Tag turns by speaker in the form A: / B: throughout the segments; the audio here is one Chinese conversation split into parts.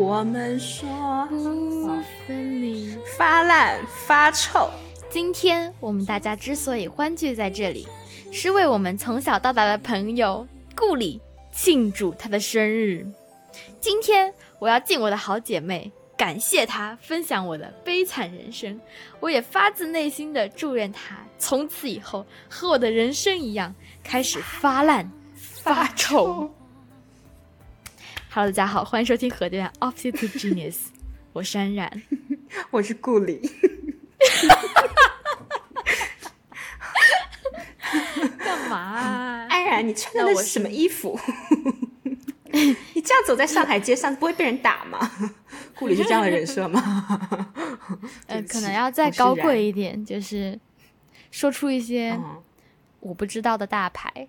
A: 我们说
B: 不分离。
A: 发烂发臭。
B: 今天我们大家之所以欢聚在这里，是为我们从小到大的朋友顾里庆祝他的生日。今天我要敬我的好姐妹，感谢她分享我的悲惨人生。我也发自内心的祝愿她从此以后和我的人生一样，开始发烂发臭。Hello，大家好，欢迎收听核电 Opposite Genius，我是安然，
A: 我是顾里。
B: 干嘛？
A: 安然，你穿的是什么衣服？你这样走在上海街上，不会被人打吗？顾里是这样的人设吗？
B: 呃，可能要再高贵一点，就是说出一些我不知道的大牌。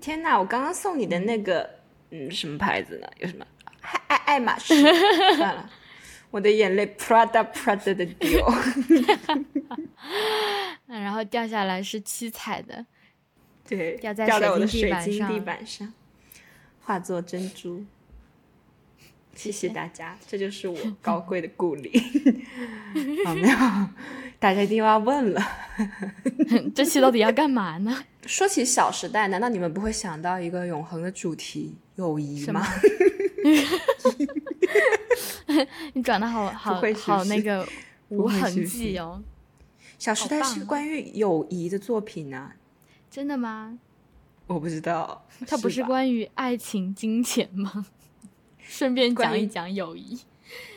A: 天哪！我刚刚送你的那个，嗯，什么牌子呢？有什么？爱爱爱马仕。算了，我的眼泪 Prada Prada 的掉。
B: 然后掉下来是七彩的，
A: 对，
B: 掉在
A: 我的
B: 水
A: 晶地板上。化作珍珠，谢谢大家，这就是我 高贵的故里。好没有？大家一定要问了，
B: 这期到底要干嘛呢？
A: 说起《小时代》，难道你们不会想到一个永恒的主题——友谊吗？
B: 你转的好好好，那个无痕迹哦。
A: 《小时代》是关于友谊的作品呢，
B: 真的吗？
A: 我不知道，
B: 它不是关于爱情、金钱吗？顺便讲一讲友谊，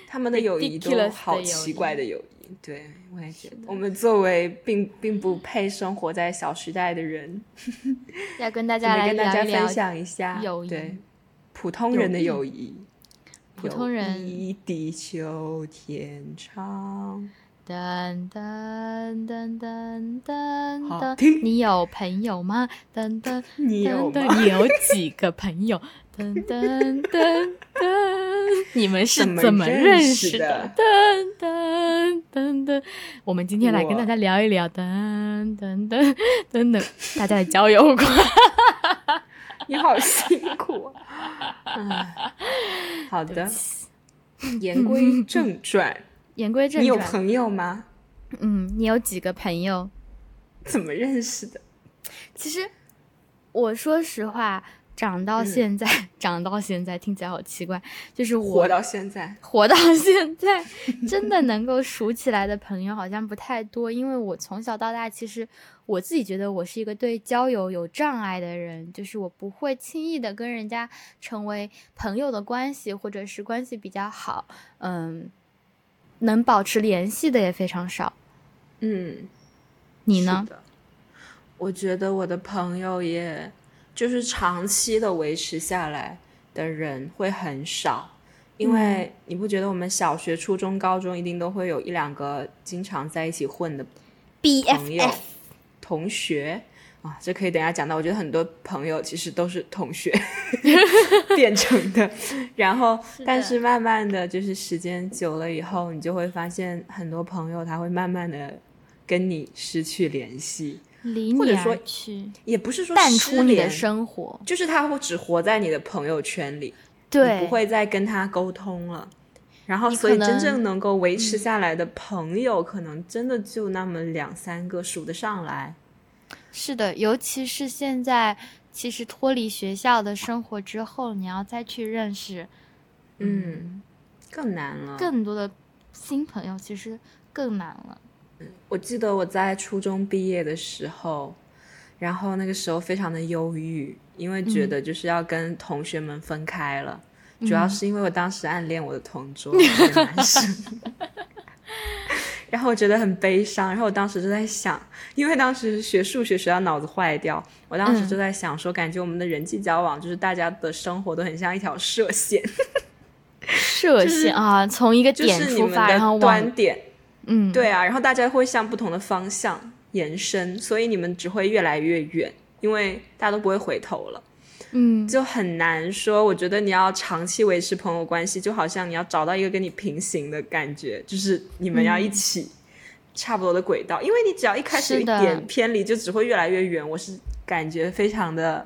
A: 他们的友谊都好奇怪的友谊。对，我也觉得，我们作为并并不配生活在小时代的人，
B: 要跟大家来
A: 跟大家分享一下
B: 友谊，
A: 对普通人的友谊，
B: 普通人，
A: 地久天长。
B: 噔噔噔噔噔噔，你有朋友吗？噔噔，
A: 你有
B: 你有几个朋友？噔噔噔噔，你们是怎么认识的？噔噔噔噔，我们今天来跟大家聊一聊。噔噔噔噔噔，大家的交友观。
A: 你好辛苦啊！好的，言归正传。
B: 言归正传，
A: 你有朋友吗？
B: 嗯，你有几个朋友？
A: 怎么认识的？
B: 其实，我说实话，长到现在，长到现在听起来好奇怪，就是我
A: 活到现在，
B: 活到现在，真的能够数起来的朋友好像不太多。因为我从小到大，其实我自己觉得我是一个对交友有障碍的人，就是我不会轻易的跟人家成为朋友的关系，或者是关系比较好，嗯。能保持联系的也非常少，
A: 嗯，
B: 你呢？
A: 我觉得我的朋友也就是长期的维持下来的人会很少，因为你不觉得我们小学、初中、高中一定都会有一两个经常在一起混的朋友、同学。啊，这可以等下讲到。我觉得很多朋友其实都是同学 变成的，然后，但是慢慢的就是时间久了以后，你就会发现很多朋友他会慢慢的跟你失去联系，或者说也不是说
B: 淡出你的生活，
A: 就是他会只活在你的朋友圈里，
B: 对，
A: 不会再跟他沟通了。然后，所以真正能够维持下来的朋友，可能真的就那么两三个，数得上来。
B: 是的，尤其是现在，其实脱离学校的生活之后，你要再去认识，
A: 嗯，更难了。
B: 更多的新朋友其实更难了。
A: 我记得我在初中毕业的时候，然后那个时候非常的忧郁，因为觉得就是要跟同学们分开了，主要是因为我当时暗恋我的同桌 男生。然后我觉得很悲伤，然后我当时就在想，因为当时学数学学到脑子坏掉，我当时就在想说，感觉我们的人际交往就是大家的生活都很像一条射线，
B: 射线啊，从一个点出发，然后
A: 端点，
B: 嗯，
A: 对啊，然后大家会向不同的方向延伸，所以你们只会越来越远，因为大家都不会回头了。
B: 嗯，
A: 就很难说。我觉得你要长期维持朋友关系，就好像你要找到一个跟你平行的感觉，就是你们要一起差不多的轨道。因为你只要一开始一点偏离，就只会越来越远。我是感觉非常的、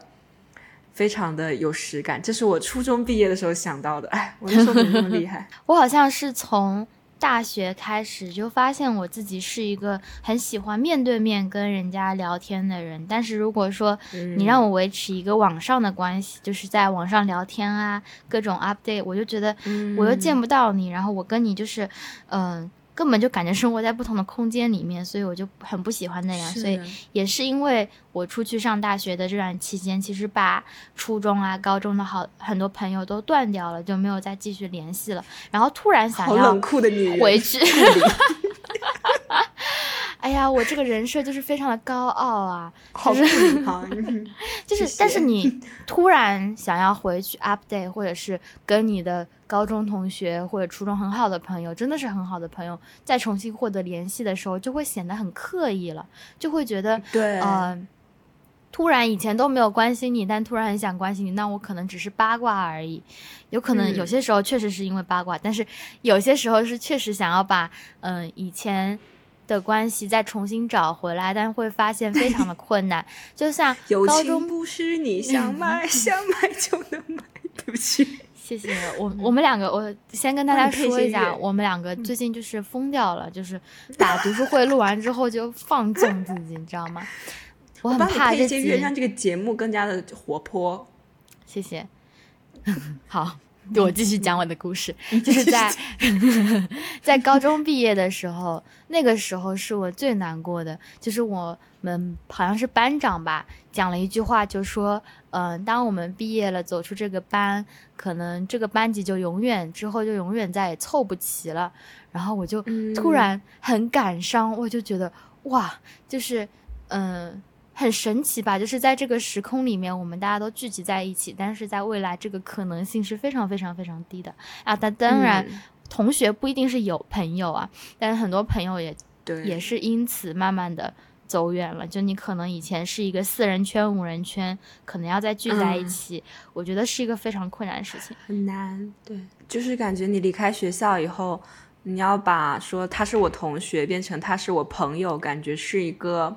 A: 非常的有实感。这是我初中毕业的时候想到的。哎，我那时候怎么那么厉害？
B: 我好像是从大学开始就发现我自己是一个很喜欢面对面跟人家聊天的人。但是如果说你让我维持一个网上的关系，就是在网上聊天啊，各种 update，我就觉得我又见不到你，然后我跟你就是嗯。根本就感觉生活在不同的空间里面，所以我就很不喜欢那样。所以也是因为我出去上大学的这段期间，其实把初中啊、高中的好很多朋友都断掉了，就没有再继续联系了。然后突然想要回去。哎呀，我这个人设就是非常的高傲啊，
A: 就
B: 是
A: 就
B: 是，但是你 突然想要回去 update，或者是跟你的高中同学或者初中很好的朋友，真的是很好的朋友，再重新获得联系的时候，就会显得很刻意了，就会觉得
A: 对，
B: 呃，突然以前都没有关心你，但突然很想关心你，那我可能只是八卦而已，有可能有些时候确实是因为八卦，但是有些时候是确实想要把嗯以前。的关系再重新找回来，但会发现非常的困难。就像 高中
A: 不是你 想买想买就能买，对不起，
B: 谢谢我我们两个，我先跟大家说一下，我们两个最近就是疯掉了，就是把读书会录完之后就放纵自己，你知道吗？我很怕这
A: 些让这个节目更加的活泼。
B: 谢谢，好。我继续讲我的故事，就是在 在高中毕业的时候，那个时候是我最难过的，就是我们好像是班长吧，讲了一句话，就说，嗯，当我们毕业了，走出这个班，可能这个班级就永远之后就永远再也凑不齐了。然后我就突然很感伤，我就觉得哇，就是嗯。很神奇吧？就是在这个时空里面，我们大家都聚集在一起，但是在未来，这个可能性是非常非常非常低的啊！但当然，同学不一定是有朋友啊，但是很多朋友也也是因此慢慢的走远了。就你可能以前是一个四人圈、五人圈，可能要再聚在一起，我觉得是一个非常困难的事情，
A: 很难。对，就是感觉你离开学校以后，你要把说他是我同学变成他是我朋友，感觉是一个。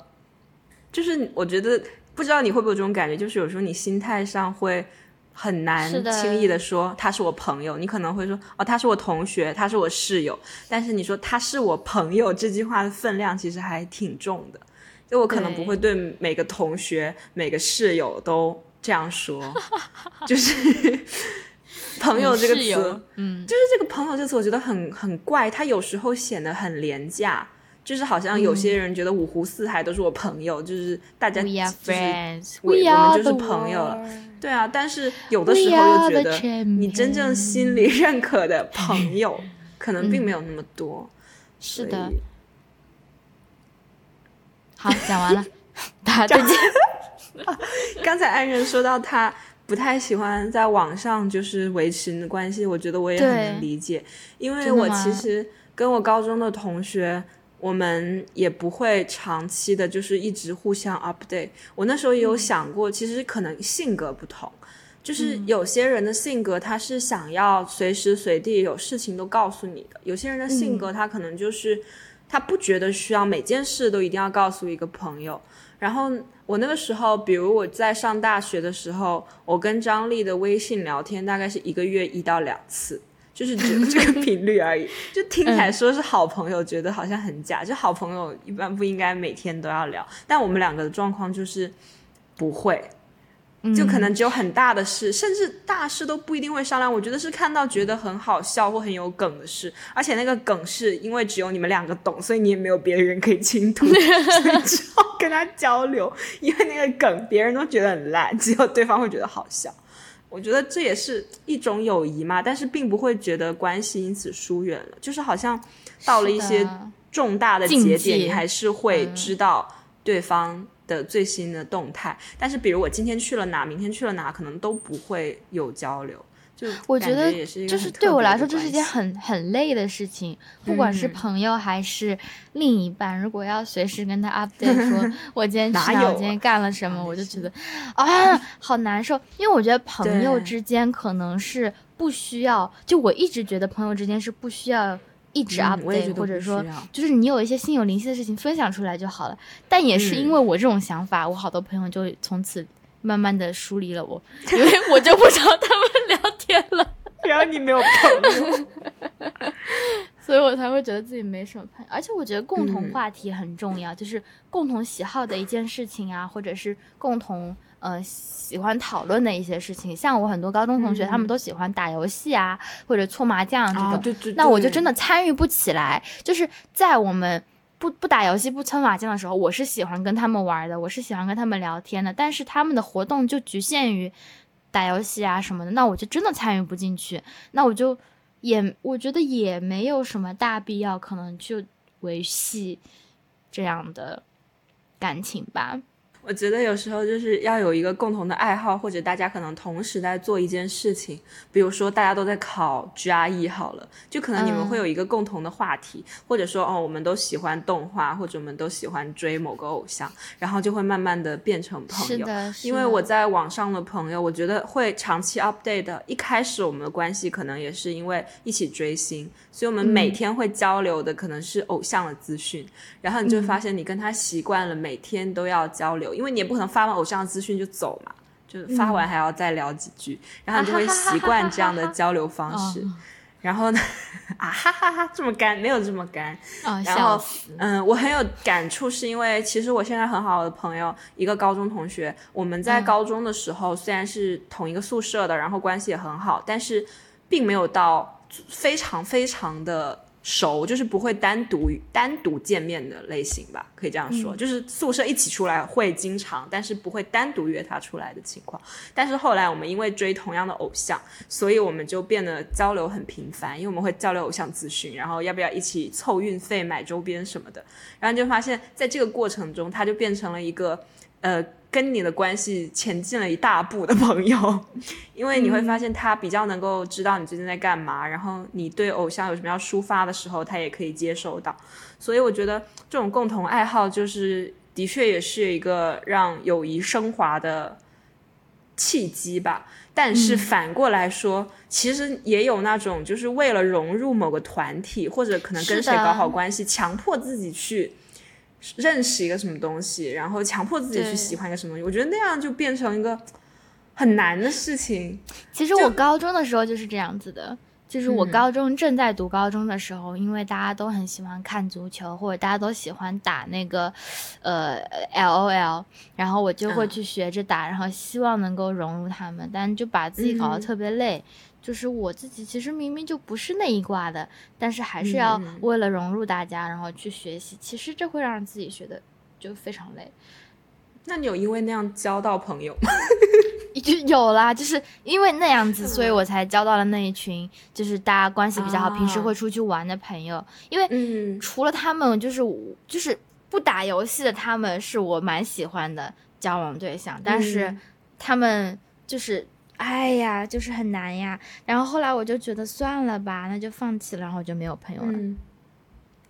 A: 就是我觉得不知道你会不会有这种感觉，就是有时候你心态上会很难轻易的说他是我朋友，你可能会说哦他是我同学，他是我室友，但是你说他是我朋友这句话的分量其实还挺重的，就我可能不会对。每个同学、每个室友都这样说，就是 朋友这个词，嗯，就是这个朋友这个词，我觉得很很怪，他有时候显得很廉价。就是好像有些人觉得五湖四海都是我朋友，就是大家就是我我们就是朋友了，对啊。但是有的时候又觉得你真正心里 认可的朋友可能并没有那么多。
B: 是的。好，讲完了，大家再见。
A: 刚才安人说到他不太喜欢在网上就是维持关系，我觉得我也很能理解，因为我其实跟我高中的同学。我们也不会长期的，就是一直互相 update。我那时候也有想过，其实可能性格不同，就是有些人的性格他是想要随时随地有事情都告诉你的，有些人的性格他可能就是他不觉得需要每件事都一定要告诉一个朋友。然后我那个时候，比如我在上大学的时候，我跟张丽的微信聊天大概是一个月一到两次。就是只这个频率而已，就听起来说是好朋友，觉得好像很假。就好朋友一般不应该每天都要聊，但我们两个的状况就是不会，就可能只有很大的事，甚至大事都不一定会商量。我觉得是看到觉得很好笑或很有梗的事，而且那个梗是因为只有你们两个懂，所以你也没有别人可以倾吐，所以只好跟他交流。因为那个梗别人都觉得很烂，只有对方会觉得好笑。我觉得这也是一种友谊嘛，但是并不会觉得关系因此疏远了。就是好像到了一些重大的节点，你还是会知道对方的最新的动态。但是，比如我今天去了哪，明天去了哪，可能都不会有交流。
B: 我觉得
A: 就是
B: 对我来说，这是一件很很累的事情。不管是朋友还是另一半，如果要随时跟他 update 说 我今天去哪，我今天干了什么，我就觉得啊，好难受。因为我觉得朋友之间可能是不需要，就我一直觉得朋友之间是不需要一直 update，或者说就是你有一些心有灵犀的事情分享出来就好了。但也是因为我这种想法，我好多朋友就从此。慢慢的疏离了我，因为我就不找他们聊天了。
A: 然后你没有朋友，
B: 所以我才会觉得自己没什么朋友。而且我觉得共同话题很重要，就是共同喜好的一件事情啊，或者是共同呃喜欢讨论的一些事情。像我很多高中同学，他们都喜欢打游戏啊，或者搓麻将这种。
A: 对对。
B: 那我就真的参与不起来。就是在我们不不打游戏、不搓麻将的时候，我是喜欢跟他们玩的，我是喜欢跟他们聊天的。但是他们的活动就局限于。打游戏啊什么的，那我就真的参与不进去，那我就也我觉得也没有什么大必要，可能就维系这样的感情吧。
A: 我觉得有时候就是要有一个共同的爱好，或者大家可能同时在做一件事情。比如说大家都在考 GRE 好了，就可能你们会有一个共同的话题，或者说哦，我们都喜欢动画，或者我们都喜欢追某个偶像，然后就会慢慢的变成朋友。因为我在网上的朋友，我觉得会长期 update 的。一开始我们的关系可能也是因为一起追星，所以我们每天会交流的可能是偶像的资讯，然后你就发现你跟他习惯了每天都要交流。因为你也不可能发完偶像资讯就走嘛，就发完还要再聊几句，然后你就会习惯这样的交流方式。然后呢，啊哈哈哈，这么干没有这么干。然后嗯，我很有感触，是因为其实我现在很好的朋友，一个高中同学，我们在高中的时候虽然是同一个宿舍的，然后关系也很好，但是并没有到非常非常的。熟就是不会单独单独见面的类型吧，可以这样说，就是宿舍一起出来会经常，但是不会单独约他出来的情况。但是后来我们因为追同样的偶像，所以我们就变得交流很频繁，因为我们会交流偶像资讯，然后要不要一起凑运费买周边什么的，然后就发现在这个过程中，他就变成了一个呃。跟你的关系前进了一大步的朋友，因为你会发现他比较能够知道你最近在干嘛，然后你对偶像有什么要抒发的时候，他也可以接受到。所以我觉得这种共同爱好，就是的确也是一个让友谊升华的契机吧。但是反过来说，其实也有那种就是为了融入某个团体，或者可能跟谁搞好关系，强迫自己去。认识一个什么东西，然后强迫自己去喜欢一个什么东西，我觉得那样就变成一个很难的事情。
B: 其实我高中的时候就是这样子的，就是我高中正在读高中的时候，因为大家都很喜欢看足球，或者大家都喜欢打那个呃 L O L，然后我就会去学着打，然后希望能够融入他们，但就把自己搞得特别累。就是我自己其实明明就不是那一挂的，但是还是要为了融入大家，然后去学习。其实这会让自己学的就非常累。
A: 那你有因为那样交到朋友吗？
B: 就有啦，就是因为那样子，所以我才交到了那一群，就是大家关系比较好，平时会出去玩的朋友。因为除了他们，就是就是不打游戏的，他们是我蛮喜欢的交往对象，但是他们就是。哎呀，就是很难呀。然后后来我就觉得算了吧，那就放弃了，然后就没有朋友了。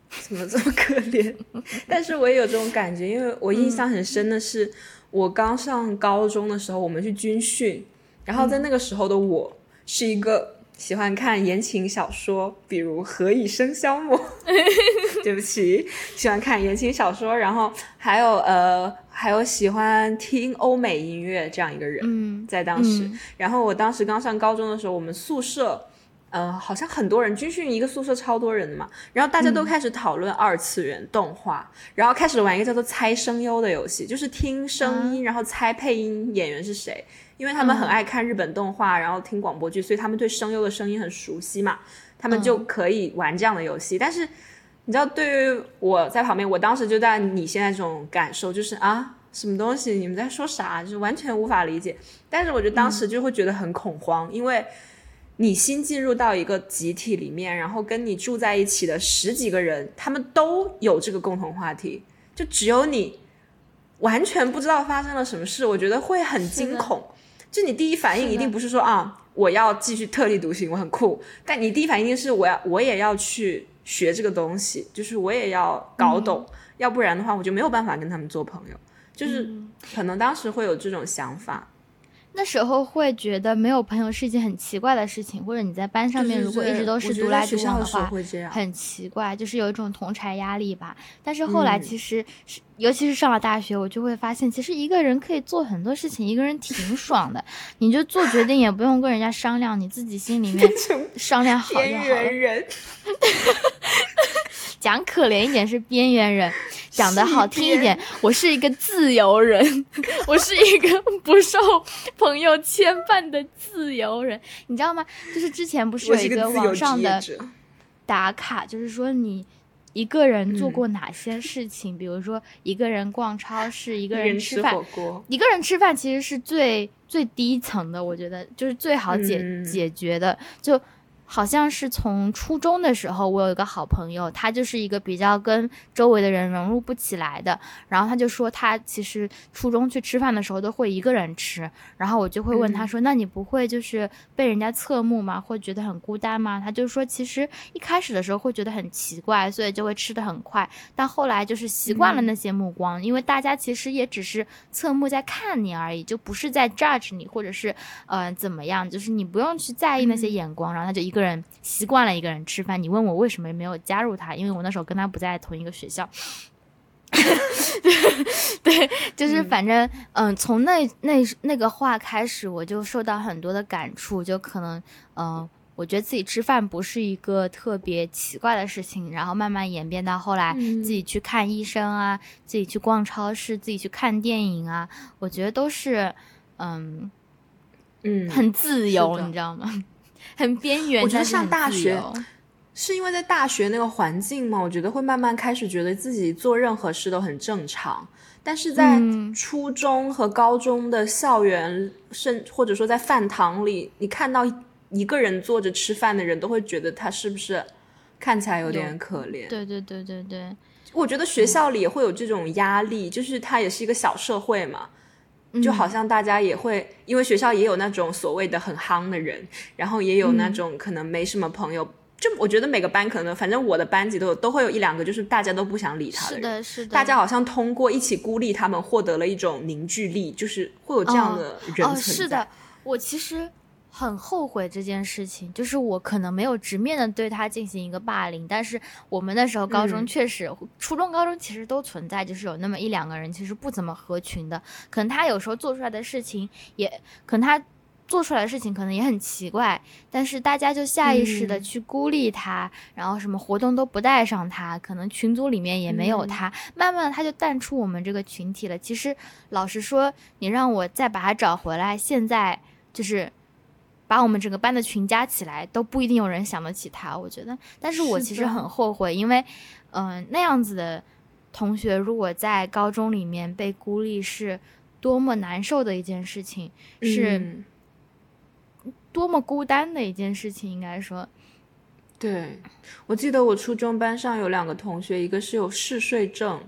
A: 怎么这么可怜？但是我也有这种感觉，因为我印象很深的是，我刚上高中的时候，我们去军训，然后在那个时候的我是一个喜欢看言情小说，比如《何以笙箫默》。对不起，喜欢看言情小说，然后还有呃，还有喜欢听欧美音乐这样一个人，嗯在当时。然后我当时刚上高中的时候，我们宿舍，呃，好像很多人军训一个宿舍超多人的嘛，然后大家都开始讨论二次元动画，然后开始玩一个叫做猜声优的游戏，就是听声音，然后猜配音演员是谁，因为他们很爱看日本动画，然后听广播剧，所以他们对声优的声音很熟悉嘛，他们就可以玩这样的游戏，但是。你知道，对于我在旁边，我当时就在你现在这种感受，就是啊，什么东西？你们在说啥？就是完全无法理解。但是我觉得当时就会觉得很恐慌，因为你新进入到一个集体里面，然后跟你住在一起的十几个人，他们都有这个共同话题，就只有你完全不知道发生了什么事。我觉得会很惊恐。就你第一反应一定不是说啊，我要继续特立独行，我很酷。但你第一反应是我要，我也要去。学这个东西，就是我也要搞懂，要不然的话，我就没有办法跟他们做朋友。就是可能当时会有这种想法。
B: 那时候会觉得没有朋友是一件很奇怪的事情，或者你在班上面如果一直都是独来独往
A: 的
B: 话，很奇怪，就是有一种同柴压力吧。但是后来其实是，尤其是上了大学，我就会发现，其实一个人可以做很多事情，一个人挺爽的。你就做决定也不用跟人家商量，你自己心里面商量好就好了。边
A: 缘人。
B: 讲可怜一点是边缘人，讲的好听一点，我是一个自由人，我是一个不受朋友牵绊的自由人，你知道吗？就是之前不是有一个网上的打卡，就是说你一个人做过哪些事情，比如说一个人逛超市，一个人吃饭，一个人吃饭其实是最最低层的，我觉得就是最好解解决的，就。好像是从初中的时候，我有一个好朋友，他就是一个比较跟周围的人融入不起来的。然后他就说，他其实初中去吃饭的时候都会一个人吃。然后我就会问他说：“那你不会就是被人家侧目吗？会觉得很孤单吗？”他就说，其实一开始的时候会觉得很奇怪，所以就会吃的很快。但后来就是习惯了那些目光，因为大家其实也只是侧目在看你而已，就不是在 judge 你，或者是呃怎么样，就是你不用去在意那些眼光。然后他就一个。人习惯了一个人吃饭，你问我为什么没有加入他？因为我那时候跟他不在同一个学校。对，就是反正嗯，从那那那个话开始，我就受到很多的感触，就可能嗯，我觉得自己吃饭不是一个特别奇怪的事情，然后慢慢演变到后来自己去看医生啊，自己去逛超市，自己去看电影啊，我觉得都是嗯
A: 嗯
B: 很自由，你知道吗？很边缘，
A: 我觉得上大学是因为在大学那个环境嘛，我觉得会慢慢开始觉得自己做任何事都很正常。但是在初中和高中的校园，甚或者说在饭堂里，你看到一个人坐着吃饭的人，都会觉得他是不是看起来有点可怜？
B: 对对对对对，
A: 我觉得学校里也会有这种压力，就是它也是一个小社会嘛。就好像大家也会，因为学校也有那种所谓的很夯的人，然后也有那种可能没什么朋友。就我觉得每个班可能，反正我的班级都有，都会有一两个，就是大家都不想理他
B: 的人。是的，是的。
A: 大家好像通过一起孤立他们，获得了一种凝聚力，就是会有这样的人存在。
B: 是的，我其实。很后悔这件事情，就是我可能没有直面的对他进行一个霸凌，但是我们那时候高中确实，初中、高中其实都存在，就是有那么一两个人其实不怎么合群的，可能他有时候做出来的事情也，可能他做出来的事情可能也很奇怪，但是大家就下意识的去孤立他，然后什么活动都不带上他，可能群组里面也没有他，慢慢的他就淡出我们这个群体了。其实老实说，你让我再把他找回来，现在就是。把我们整个班的群加起来，都不一定有人想得起他。我觉得，但是我其实很后悔，因为，嗯，那样子的同学，如果在高中里面被孤立，是多么难受的一件事情，是多么孤单的一件事情。应该说，
A: 对我记得我初中班上有两个同学，一个是有嗜睡症，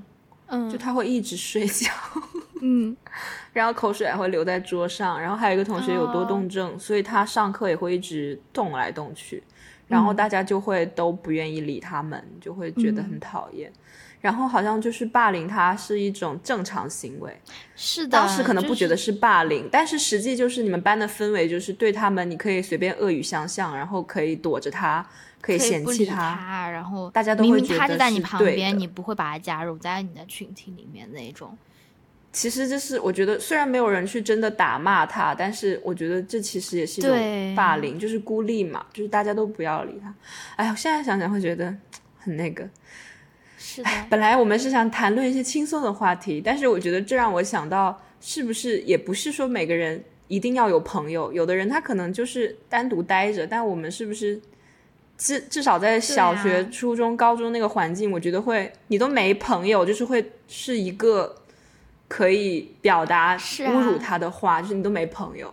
B: 嗯，
A: 就他会一直睡觉。
B: 嗯，
A: 然后口水还会留在桌上，然后还有一个同学有多动症，所以他上课也会一直动来动去，然后大家就会都不愿意理他们，就会觉得很讨厌。然后好像就是霸凌他是一种正常行为，
B: 是的。
A: 当时可能不觉得是霸凌，但是实际就是你们班的氛围就是对他们，你可以随便恶语相向，然后可以躲着他，可以嫌弃
B: 他，然后
A: 大家都会觉得
B: 他就在你旁边，你不会把他加入在你的群体里面那种。
A: 其实就是我觉得，虽然没有人去真的打骂他，但是我觉得这其实也是一种霸凌，就是孤立嘛，就是大家都不要理他。哎我，现在想想会觉得 很那个。
B: 是的。
A: 本来我们是想谈论一些轻松的话题，但是我觉得这让我想到，是不是也不是说每个人一定要有朋友，有的人他可能就是单独待着，但我们是不是至至少在小学、初中、高中那个环境，我觉得会你都没朋友，就是会是一个。可以表达侮辱他的话，就是你都没朋友，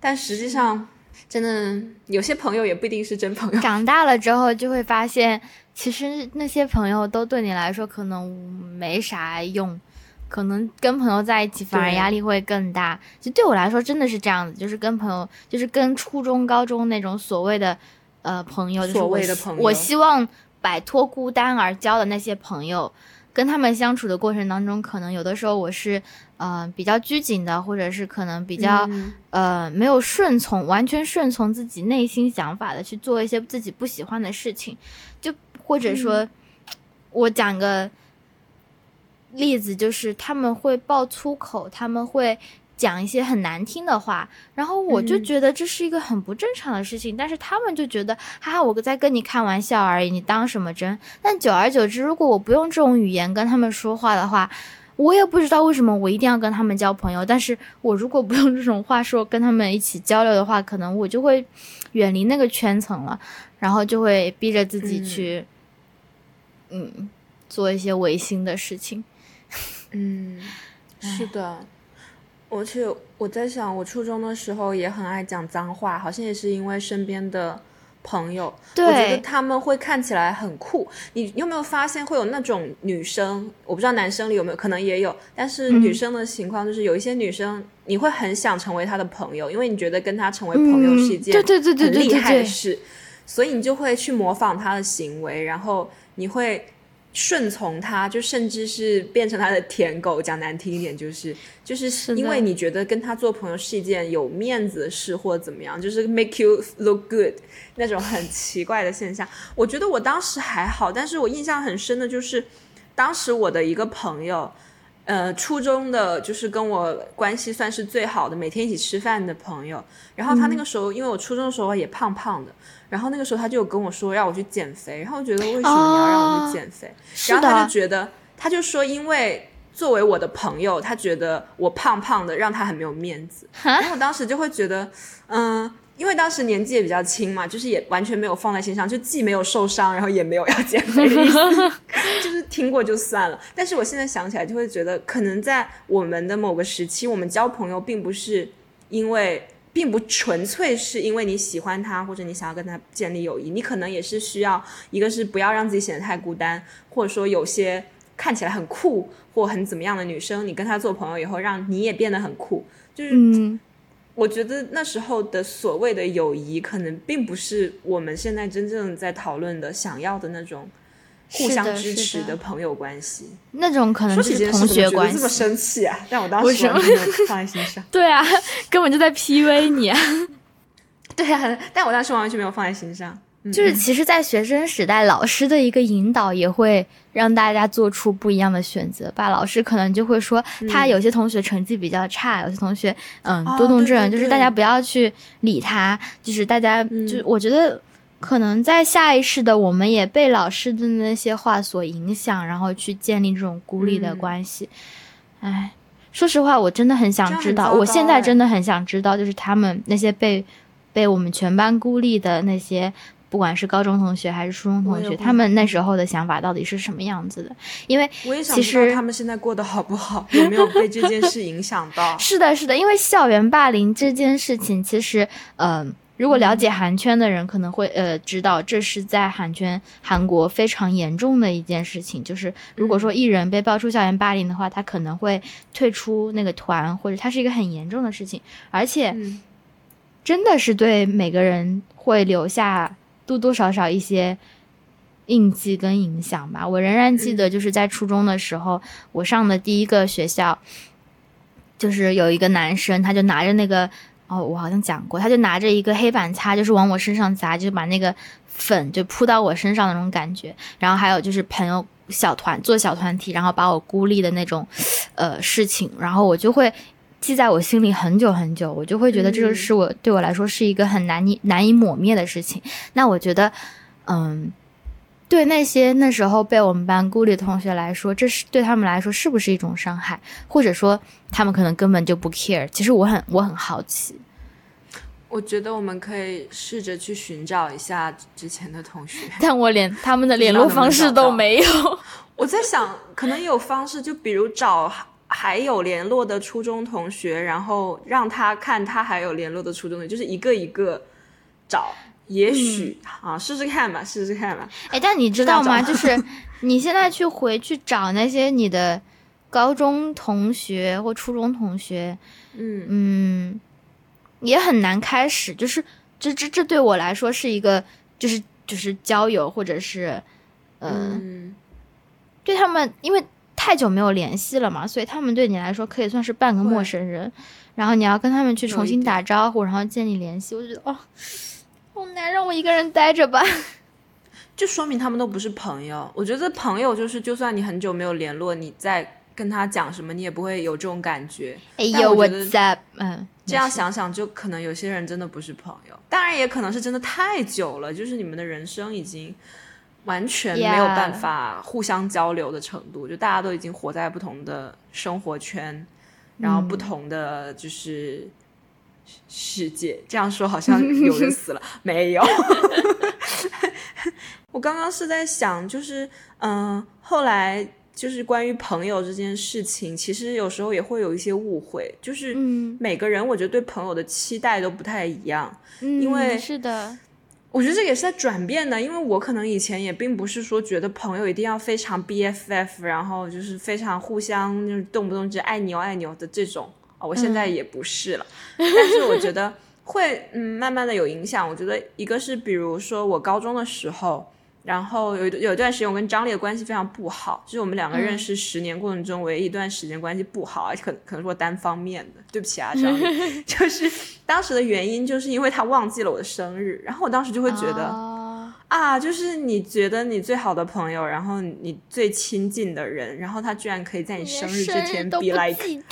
A: 但实际上真的有些朋友也不一定是真朋友。
B: 长大了之后就会发现，其实那些朋友都对你来说可能没啥用，可能跟朋友在一起反而压力会更大。就对我来说真的是这样子，就是跟朋友，就是跟初中、高中那种所谓的呃朋友，
A: 所谓的朋友，
B: 我希望摆脱孤单而交的那些朋友。跟他们相处的过程当中，可能有的时候我是呃比较拘谨的，或者是可能比较、
A: 嗯
B: 呃没有顺从，完全顺从自己内心想法的去做一些自己不喜欢的事情，就或者说，我讲个例子，就是他们会爆粗口，他们会。讲一些很难听的话，然后我就
A: 嗯
B: 觉得这是一个很不正常的事情，但是他们就觉得，哈哈，我在跟你开玩笑而已，你当什么真？但久而久之，如果我不用这种语言跟他们说话的话，我也不知道为什么我一定要跟他们交朋友。但是我如果不用这种话说跟他们一起交流的话，可能我就会远离那个圈层了，然后就会逼着自己去，嗯做一些违心的事情。
A: 嗯，是的，而且我在想，我初中的时候也很爱讲脏话，好像也是因为身边的朋友，我觉得，他们会看起来很酷。你有没有发现会有那种女生，我不知道男生里有没有，可能也有，但是
B: 嗯。
A: 女生的情况就是有一些女生，你会很想成为她的朋友，因为你觉得跟她成为朋友是一件
B: 嗯对对对对
A: 很厉害的事，所以你就会去模仿她的行为，然后你会顺从他，就甚至是变成他的舔狗。讲难听一点，就是就是因为你觉得跟他做朋友是一件有面子的事，或者怎么样，就是 make you look good 那种很奇怪的现象。我觉得我当时还好，但是我印象很深的就是，当时我的一个朋友。呃，初中的就是跟我关系算是最好的，每天一起吃饭的朋友。然后他那个时候，因为我初中的时候也胖胖的，然后那个时候他就跟我说让我去减肥，然后我觉得为什么你要让我去减肥？
B: 是
A: 然后他就，觉得，他就说因为作为我的朋友，他觉得我胖胖的让他很没有面子。然后我当时就会觉得，嗯。因为当时年纪也比较轻嘛，就是也完全没有放在心上，就既没有受伤，然后也没有要减肥的意思，就是听过就算了。但是我现在想起来，就会觉得，可能在我们的某个时期，我们交朋友并不是因为，并不纯粹是因为你喜欢他或者你想要跟他建立友谊，你可能也是需要，一个是不要让自己显得太孤单，或者说有些看起来很酷或很怎么样的女生，你跟她做朋友以后，让你也变得很酷，就是，我觉得那时候的所谓的友谊，可能并不是我们现在真正在讨论的、想要的那种互相支持
B: 的
A: 的朋友关系。
B: 那种可能是同学关
A: 系这么。生气啊？但我当时没有 放在心上。
B: 对啊，根本就在 PUA 你啊！
A: 对啊，但我当时完全没有放在心上。嗯
B: 就是其实，在学生时代，老师的一个引导也会让大家做出不一样的选择吧。老师可能就会说，他有些同学成绩比较差，有些同学嗯
A: 哦
B: 多动症，就是大家不要去理他，就是大家、
A: 嗯
B: 就我觉得。可能在下意识的，我们也被老师的那些话所影响，然后去建立这种孤立的
A: 嗯
B: 关系。唉，说实话，我真的很想知道，我现在真的很想知道，就是他们那些被被我们全班孤立的那些，不管是高中同学还是初中同学，他们那时候的想法到底是什么样子的？因为
A: 我也想
B: 其实
A: 知道他们现在过得好不好，有没有被这件事影响到？
B: 是的，是的，因为校园霸凌这件事情，其实，嗯、如果了解韩圈的人可能会呃知道，这是在韩圈韩国非常严重的一件事情。就是如果说艺人被爆出校园霸凌的话，他可能会退出那个团，或者他是一个很严重的事情，而且
A: 嗯
B: 真的是对每个人会留下多多少少一些印记跟影响吧。我仍然记得，就是在初中的时候，我上的第一个学校，就是有一个男生，他就拿着那个哦，我好像讲过，他就拿着一个黑板擦，就是往我身上砸，就把那个粉就扑到我身上的那种感觉。然后还有就是朋友小团做小团体，然后把我孤立的那种呃事情，然后我就会记在我心里很久很久，我就会觉得这个
A: 嗯
B: 是我、对我来说是一个很难以难以抹灭的事情。那我觉得，嗯。对那些那时候被我们班孤立的同学来说，这是对他们来说是不是一种伤害？或者说他们可能根本就不 care？其实我很我很好奇。
A: 我觉得我们可以试着去寻找一下之前的同学。
B: 但我连他们的联络方式都没有。
A: 我在想，可能有方式，就比如找还有联络的初中同学，然后让他看他还有联络的初中同学，就是一个一个找。也许、啊，试试看吧，试试看吧。
B: 哎，但你知道吗？就是你现在去回去找那些你的高中同学或初中同学，
A: 嗯
B: 嗯，也很难开始。就是这这这对我来说是一个，就是就是交友或者是，呃，
A: 嗯，
B: 对他们，因为太久没有联系了嘛，所以他们对你来说可以算是半个陌生人。然后你要跟他们去重新打招呼，然后建立联系，我觉得哦，好难，让我一个人待着吧。
A: 就说明他们都不是朋友。我觉得朋友就是，就算你很久没有联络，你在跟他讲什么，你也不会有这种感觉。
B: 哎呦，我在，嗯，
A: 这样想想，就可能有些人真的不是朋友。当然，也可能是真的太久了，就是你们的人生已经完全没有办法互相交流的程度，就大家都已经活在不同的生活圈，然后不同的就是世界。这样说好像 有人死了，没有。我刚刚是在想，就是嗯，后来就是关于朋友这件事情，其实有时候也会有一些误会，就是每个人我觉得对朋友的期待都不太一样，因为
B: 是的，
A: 我觉得这也是在转变的，因为我可能以前也并不是说觉得朋友一定要非常 BFF，然后就是非常互相就是动不动就爱牛爱牛的这种啊，我现在也不是了，但是我觉得会嗯慢慢的有影响，我觉得一个是比如说我高中的时候。然后有有一段时间，我跟张烈的关系非常不好，就是我们两个认识十年过程中唯一一段时间关系不好，而且可可能是我单方面的。对不起啊，张烈，就是当时的原因，就是因为他忘记了我的生日，然后我当时就会觉得啊，就是你觉得你最好的朋友，然后你最亲近的人，然后他居然可以在你生日之前 be like，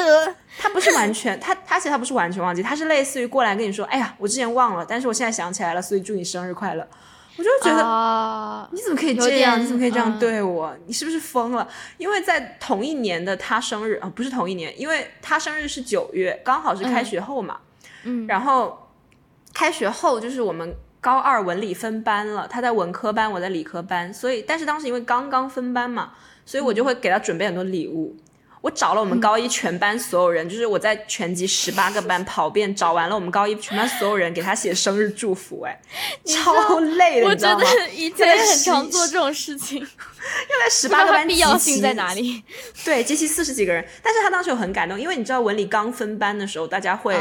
A: 他不是完全，他他其实他不是完全忘记，他是类似于过来跟你说，哎呀，我之前忘了，但是我现在想起来了，所以祝你生日快乐。我就觉得，你怎么可以这样？你怎么可以这样对我？你是不是疯了？因为在同一年的他生日啊，不是同一年，因为他生日是九月，刚好是开学后嘛。
B: 嗯。
A: 然后开学后就是我们高二文理分班了，他在文科班，我在理科班，所以但是当时因为刚刚分班嘛，所以我就会给他准备很多礼物。我找了我们高一全班所有人，就是我在全级十八个班跑遍，找完了我们高一全班所有人，给他写生日祝福，哎，超累的，你知道吗？
B: 以前很常做这种事情，因
A: 为十八个班
B: 必要性在哪里？
A: 对，集齐四十几个人，但是他当时有很感动，因为你知道文理刚分班的时候，大家会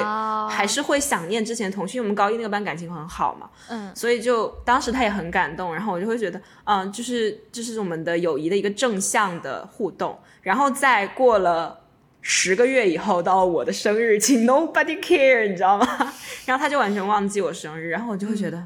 A: 还是会想念之前同学，因为我们高一那个班感情很好嘛，
B: 嗯，
A: 所以就当时他也很感动，然后我就会觉得，嗯，就是这是我们的友谊的一个正向的互动。然后再过了十个月以后，到了我的生日，请 nobody care，你知道吗？然后他就完全忘记我生日，然后我就会觉得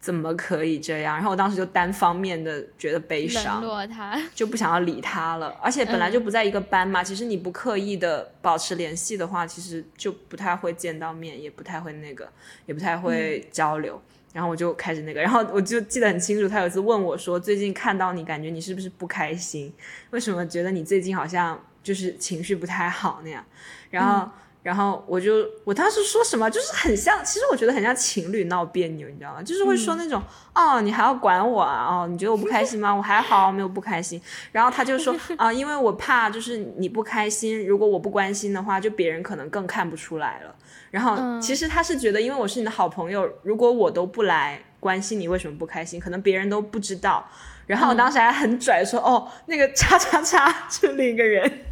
A: 怎么可以这样？然后我当时就单方面的觉得悲伤，
B: 落他，
A: 就不想要理他了。而且本来就不在一个班嘛，其实你不刻意的保持联系的话，其实就不太会见到面，也不太会那个，也不太会交流。然后我就开始那个，然后我就记得很清楚，他有一次问我说：“最近看到你，感觉你是不是不开心？为什么觉得你最近好像就是情绪不太好那样？”然后，然后我就我当时说什么，就是很像，其实我觉得很像情侣闹别扭，你知道吗？就是会说那种：“哦，你还要管我啊？哦，你觉得我不开心吗？我还好，没有不开心。”然后他就说：“啊，因为我怕就是你不开心，如果我不关心的话，就别人可能更看不出来了。”然后其实他是觉得，因为我是你的好朋友，如果我都不来关心你，为什么不开心？可能别人都不知道。然后我当时还很拽说：“哦，那个叉叉叉是另一个人，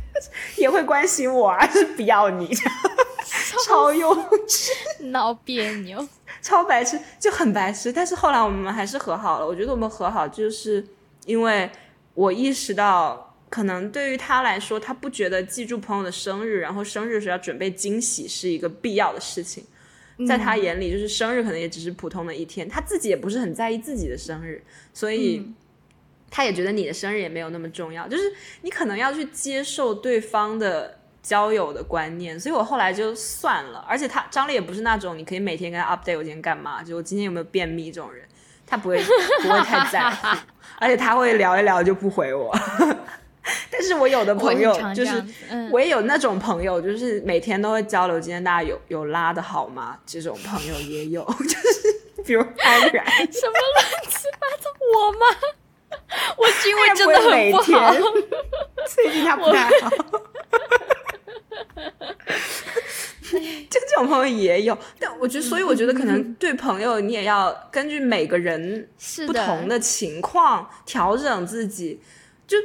A: 也会关心我，而是不要你。”超幼稚，
B: 闹别扭，
A: 超白痴，就很白痴。但是后来我们还是和好了。我觉得我们和好，就是因为我意识到。可能对于他来说，他不觉得记住朋友的生日，然后生日时要准备惊喜是一个必要的事情。在他眼里，就是生日可能也只是普通的一天，他自己也不是很在意自己的生日，所以他也觉得你的生日也没有那么重要。就是你可能要去接受对方的交友的观念，所以我后来就算了。而且他张力也不是那种你可以每天跟他 update 我今天干嘛，就我今天有没有便秘这种人，他不会不会太在乎，而且他会聊一聊就不回我。但是我有的朋友就是，我也有那种朋友，就是每天都会交流。今天大家有有拉的好吗？这种朋友也有，就是比如安然，
B: 什么乱七八糟，我吗？我因为真的很不好，
A: 最近他不太好。就这种朋友也有，但我觉得，所以我觉得可能对朋友，你也要根据每个人不同的情况调整自己，就。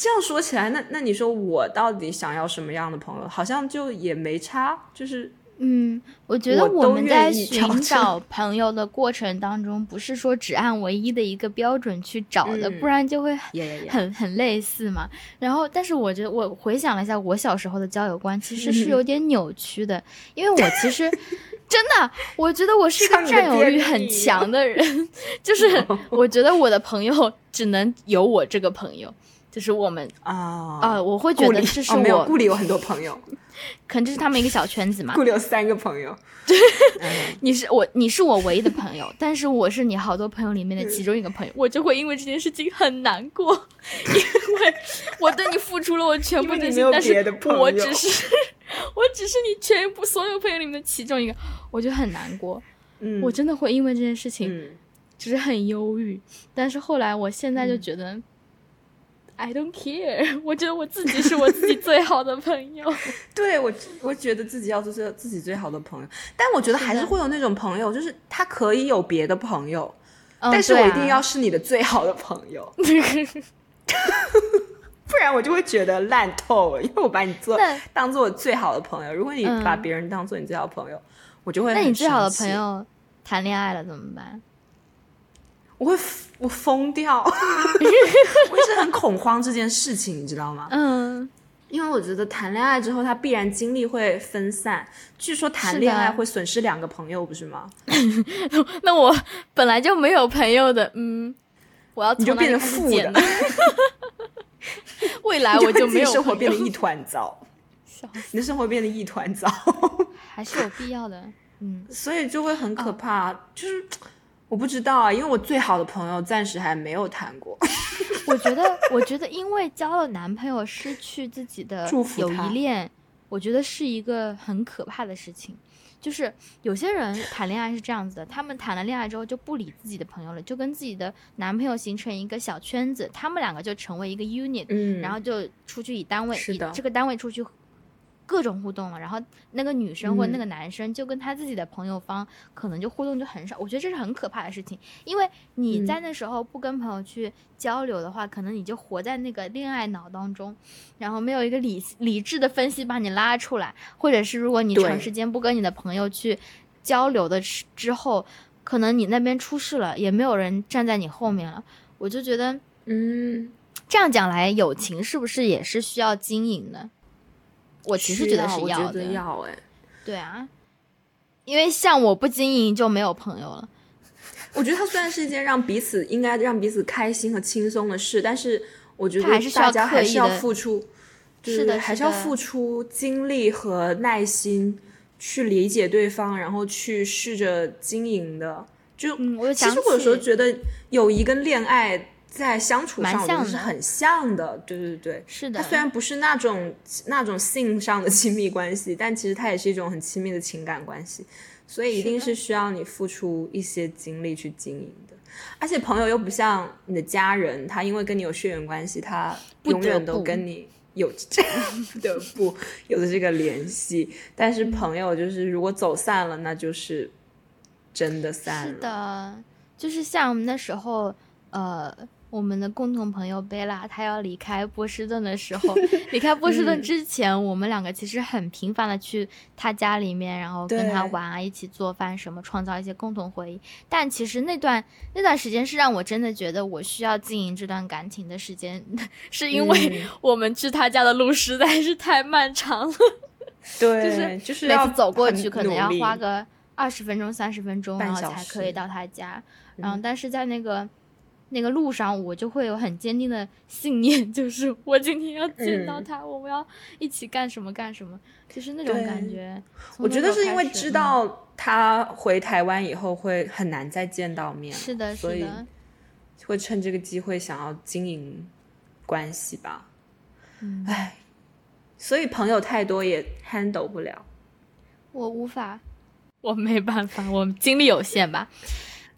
A: 这样说起来，那那你说我到底想要什么样的朋友？好像就也没差，就是
B: 嗯，我觉得
A: 我
B: 们在寻找朋友的过程当中，不是说只按唯一的一个标准去找的，
A: 嗯
B: 不然就会很很类似嘛。然后，但是我觉得我回想了一下我小时候的交友观，其实是有点扭曲的，因为我其实 真的，我觉得我是一个占有欲很强的人，就是我觉得我的朋友只能有我这个朋友，就是我们
A: 啊
B: 啊、我会觉得这是
A: 哦没有
B: 我，
A: 顾里有很多朋友，
B: 可能这是他们一个小圈子嘛。
A: 顾里有三个朋友，嗯
B: 你是我，你是我唯一的朋友，但是我是你好多朋友里面的其中一个朋友，我就会因为这件事情很难过，因为我对你付出了我全部的心，但是我只是我只是你全部所有朋友里面的其中一个，我就很难过，
A: 嗯，
B: 我真的会因为这件事情
A: 嗯，
B: 就是很忧郁，但是后来我现在就觉得。I don't care，我觉得我自己是我自己最好的朋友。
A: 对我我觉得自己要做最自己最好的朋友，但我觉得还是会有那种朋友，就是他可以有别的朋友，
B: 嗯
A: 但是我一定
B: 啊
A: 要是你的最好的朋友，不然我就会觉得烂透了，因为我把你做当做我最好的朋友，如果你
B: 嗯
A: 把别人当做你最好的朋友，我就会
B: 那你最好的朋，友谈恋爱了怎么办？
A: 我会我疯掉，我一直很恐慌这件事情，你知道吗？
B: 嗯，
A: 因为我觉得谈恋爱之后，他必然精力会分散。据说谈恋爱会损失两个朋友，不是吗？
B: 那我本来就没有朋友的，嗯，我要
A: 你就变成
B: 从哪里开始
A: 负的
B: 呢，未来 我就没有
A: 生活变得一团糟，
B: 笑
A: 你的生活变得一团糟，
B: 还是有必要的。嗯，
A: 所以就会很
B: 哦
A: 可怕。就是我不知道啊，因为我最好的朋友暂时还没有谈过。
B: 我觉得，我觉得因为交了男朋友失去自己的友谊链，我觉得是一个很可怕的事情。就是有些人谈恋爱是这样子的，他们谈了恋爱之后就不理自己的朋友了，就跟自己的男朋友形成一个小圈子，他们两个就成为一个 unit，
A: 嗯
B: 然后就出去以单位以这个单位出去各种互动了，然后那个女生或者那
A: 嗯。
B: 个男生就跟他自己的朋友方可能就互动就很少，我觉得这是很可怕的事情，因为你
A: 嗯。
B: 在那时候不跟朋友去交流的话，可能你就活在那个恋爱脑当中，然后没有一个理理智的分析把你拉出来，或者是如果你长时间不跟你的朋友去交流的之后，可能你那边出事了，也没有人站在你后面了，我就觉得。
A: 嗯，
B: 这样讲来，友情是不是也是需要经营的？我其实觉得是
A: 要
B: 的，
A: 得要哎、
B: 对啊，因为像我不经营就没有朋友了。
A: 我觉得它虽然是一件让彼此应该让彼此开心和轻松的事，但是我觉得
B: 还是
A: 大家还是要付出，对
B: 是的
A: 还是要付出精力和耐心去理解对方，然后去试着经营的。就、其实我有时候觉得友谊跟恋爱在相处上，我觉得
B: 像的
A: 是很像的。对对对。
B: 是的，
A: 它虽然不是那种那种性上的 亲密关系，但其实它也是一种很亲密的情感关系，所以一定
B: 是
A: 是需要你付出一些精力去经营的。而且朋友又不像你的家人，他因为跟你有血缘关系，他永远都跟你有 这不得不有的这个联系。但
B: 嗯
A: 是朋友就是如果走散了，那就是真的散了
B: 是
A: 了。
B: 的，就是像我们那时候，呃，我们的共同朋友贝拉，她要离开波士顿的时候，离开波士顿
A: 嗯
B: 之前，我们两个其实很频繁的去她家里面，然后跟她玩啊，一起做饭什么，创造一些共同回忆。但其实那段那段时间是让我真的觉得我需要经营这段感情的时间，是因为
A: 嗯
B: 我们去她家的路实在是太漫长了。
A: 对，就是要
B: 每次走过去可能要花个二十分钟、三十分钟，然后才可以到他家。然后，
A: 嗯
B: 但是在那个那个路上，我就会有很坚定的信念，就是我今天要见到
A: 嗯
B: 他，我们要一起干什么干什么，就是那种感觉。
A: 我觉得是因为知道他回台湾以后会很难再见到面
B: 是的，
A: 所以
B: 是的，
A: 会趁这个机会想要经营关系吧。
B: 嗯，
A: 唉，所以朋友太多也 handle 不了。
B: 我无法，我没办法，我精力有限吧。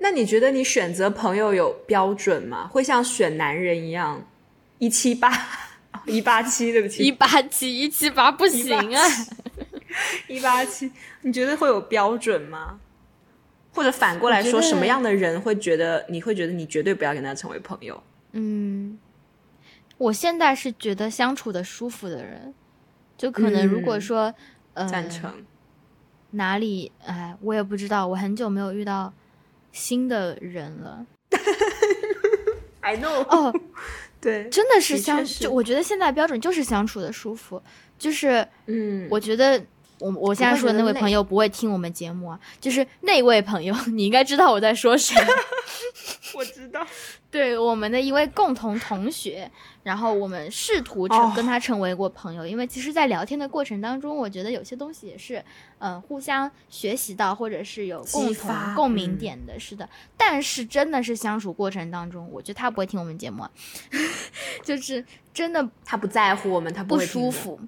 A: 那你觉得你选择朋友有标准吗？会像选男人一样，一七八一八七，对不起
B: 一
A: 起，
B: 八七一七八不行啊！
A: 一八七，你觉得会有标准吗？或者反过来说，什么样的人会觉得你会觉得你绝对不要跟他成为朋友？
B: 嗯，我现在是觉得相处的舒服的人，就可能如果
A: 嗯
B: 说，呃，
A: 赞成。
B: 哪里，哎，我也不知道，我很久没有遇到新的人了。
A: I know。
B: 哦，
A: 对，
B: 真的是相，
A: 是
B: 就我觉得现在标准就是相处的舒服，就是
A: 嗯，
B: 我觉得我我现在说的那位朋友不会听我们节目啊，就是那位朋友，你应该知道我在说谁。
A: 我知道。
B: 对我们的一位共同同学，然后我们试图成、
A: 哦
B: 跟他成为过朋友，因为其实，在聊天的过程当中，我觉得有些东西也是，嗯、互相学习到，或者是有共同共鸣
A: 嗯
B: 点的，是的。但是真的是相处过程当中，我觉得他不会听我们节目、啊，就是真的
A: 他不在乎我们，他
B: 不。舒服，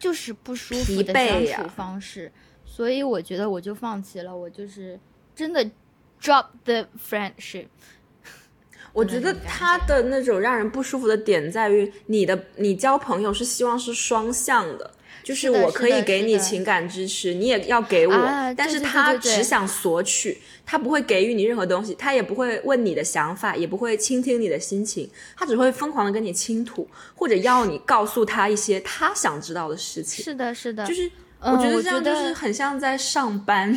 B: 就是不舒服的相处方式，所以我觉得我就放弃了，我就是真的 drop the friendship。
A: 我觉得他的那种让人不舒服的点在于，你的你交朋友是希望是双向的，就是我可以给你情感支持，你也要给我，但是他只想索取，他不会给予你任何东西，他也不会问你的想法，也不会倾听你的心情，他只会疯狂的跟你倾吐，或者要你告诉他一些他想知道的事情。
B: 是的，是的，
A: 就是
B: 嗯
A: 我觉得这样就是很像在上班，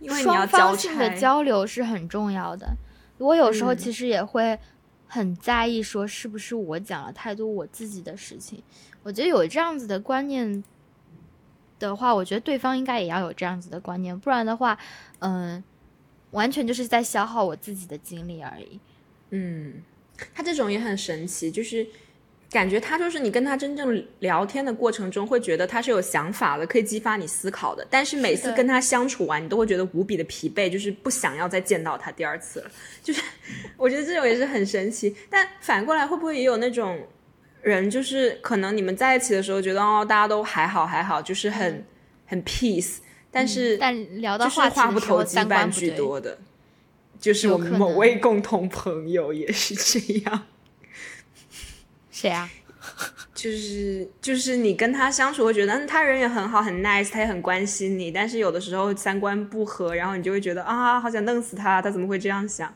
A: 因为你要
B: 双
A: 交
B: 方的。交流是很重要的。我有时候
A: 嗯
B: 其实也会很在意，说是不是我讲了太多我自己的事情。我觉得有这样子的观念的话，我觉得对方应该也要有这样子的观念，不然的话，嗯、完全就是在消耗我自己的精力而已。
A: 嗯，他这种也很神奇，就是感觉他就是你跟他真正聊天的过程中，会觉得他是有想法的，可以激发你思考的。但是每次跟他相处完，你都会觉得无比的疲惫，就是不想要再见到他第二次了。就是 我觉得这种也是很神奇。但反过来，会不会也有那种人，就是可能你们在一起的时候，觉得哦大家都还好还好，就是很、很 peace，但是、
B: 嗯但聊到
A: 就是
B: 话
A: 不投机半。句多的。就是我们某位共同朋友也是这样。
B: 谁啊？
A: 就是就是你跟他相处会觉得，嗯，他人也很好，很 nice，他也很关心你，但是有的时候三观不合，然后你就会觉得啊，好想弄死他，他怎么会这样想？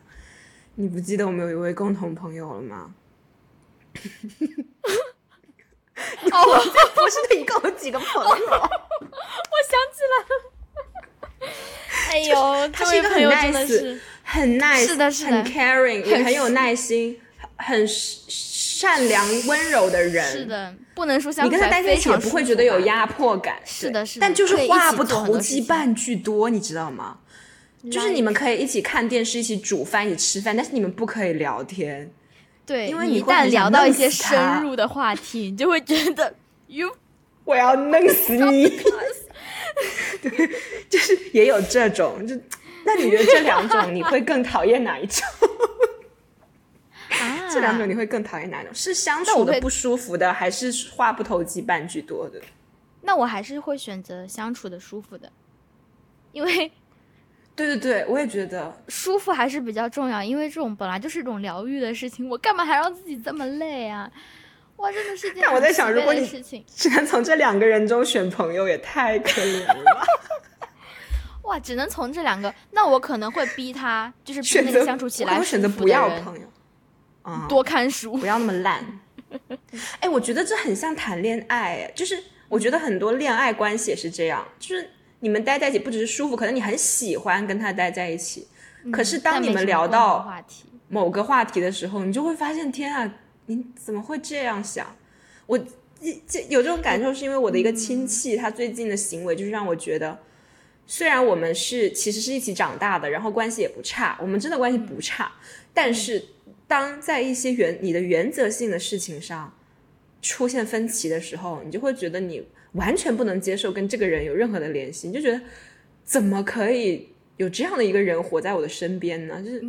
A: 你不记得我们有一位共同朋友了吗？
B: 哦，
A: 不是你共有几个朋友？
B: 我想起来了。哎呦，
A: 他是一个很 nice
B: 是。
A: 很 nice，
B: 是的是的
A: 很 caring，也
B: 很
A: 很有耐心，很善良温柔的人。
B: 是的，不能说相
A: 你跟他待在一起也不会觉得有压迫感，
B: 是的是的
A: 但就是话不投机半句多，你知道吗？就是你们可以一起看电视，一起煮饭，一起吃饭，但是你们不可以聊天。
B: 对，
A: 因为
B: 你一旦聊到一些深入的话题，你就会觉得 you
A: 我要弄死你！对，就是也有这种，就那你觉得这两种你会更讨厌哪一种？
B: 啊，
A: 这两种你会更讨厌哪一种？是相处的不舒服的，还是话不投机半句多的？
B: 那我还是会选择相处的舒服的，因为
A: 对对对，我也觉得。
B: 舒服还是比较重要。因为这种本来就是一种疗愈的事情，我干嘛还让自己这么累啊？哇，真的是一件
A: 但我在想如果你
B: 的事情，
A: 只能从这两个人中选朋友，也太可怜了吧。
B: 哇，只能从这两个，那我可能会逼他，就是那个相处起来
A: 能会选择不要朋友，啊、
B: 多看书
A: 不。要那么烂。哎，我觉得这很像谈恋爱，哎，就是我觉得很多恋爱关系也是这样，就是你们待在一起不只是舒服，可能你很喜欢跟他待在一起，可是当你们聊到，某个话题的时候，你就会发现，天啊，你怎么会这样想？我这这有这种感受，是因为我的一个亲戚，他最近的行为就是让我觉得，虽然我们是其实是一起长大的，然后关系也不差，我们真的关系不差，但是当在一些原你的原则性的事情上出现分歧的时候，你就会觉得你完全不能接受跟这个人有任何的联系，你就觉得怎么可以有这样的一个人活在我的身边呢？就是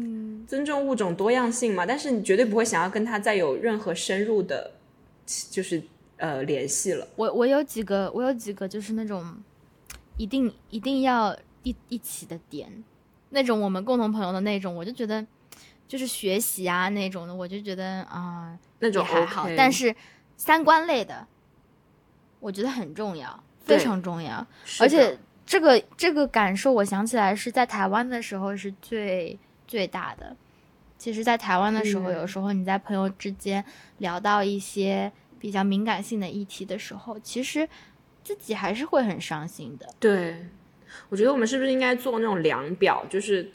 A: 尊重物种多样性嘛，但是你绝对不会想要跟他再有任何深入的，就是呃联系了。
B: 我我有几个，我有几个就是那种一定一定要一一起的点，那种我们共同朋友的那种，我就觉得就是学习啊那种的，我就觉得啊、
A: 那种
B: 也还好但是三观类的，我觉得很重要，非常重要，而且这个这个感受，我想起来是在台湾的时候是最最大的。其实，在台湾的时候，
A: 嗯
B: 有时候你在朋友之间聊到一些比较敏感性的议题的时候，其实自己还是会很伤心的。
A: 对，我觉得我们是不是应该做那种量表，就是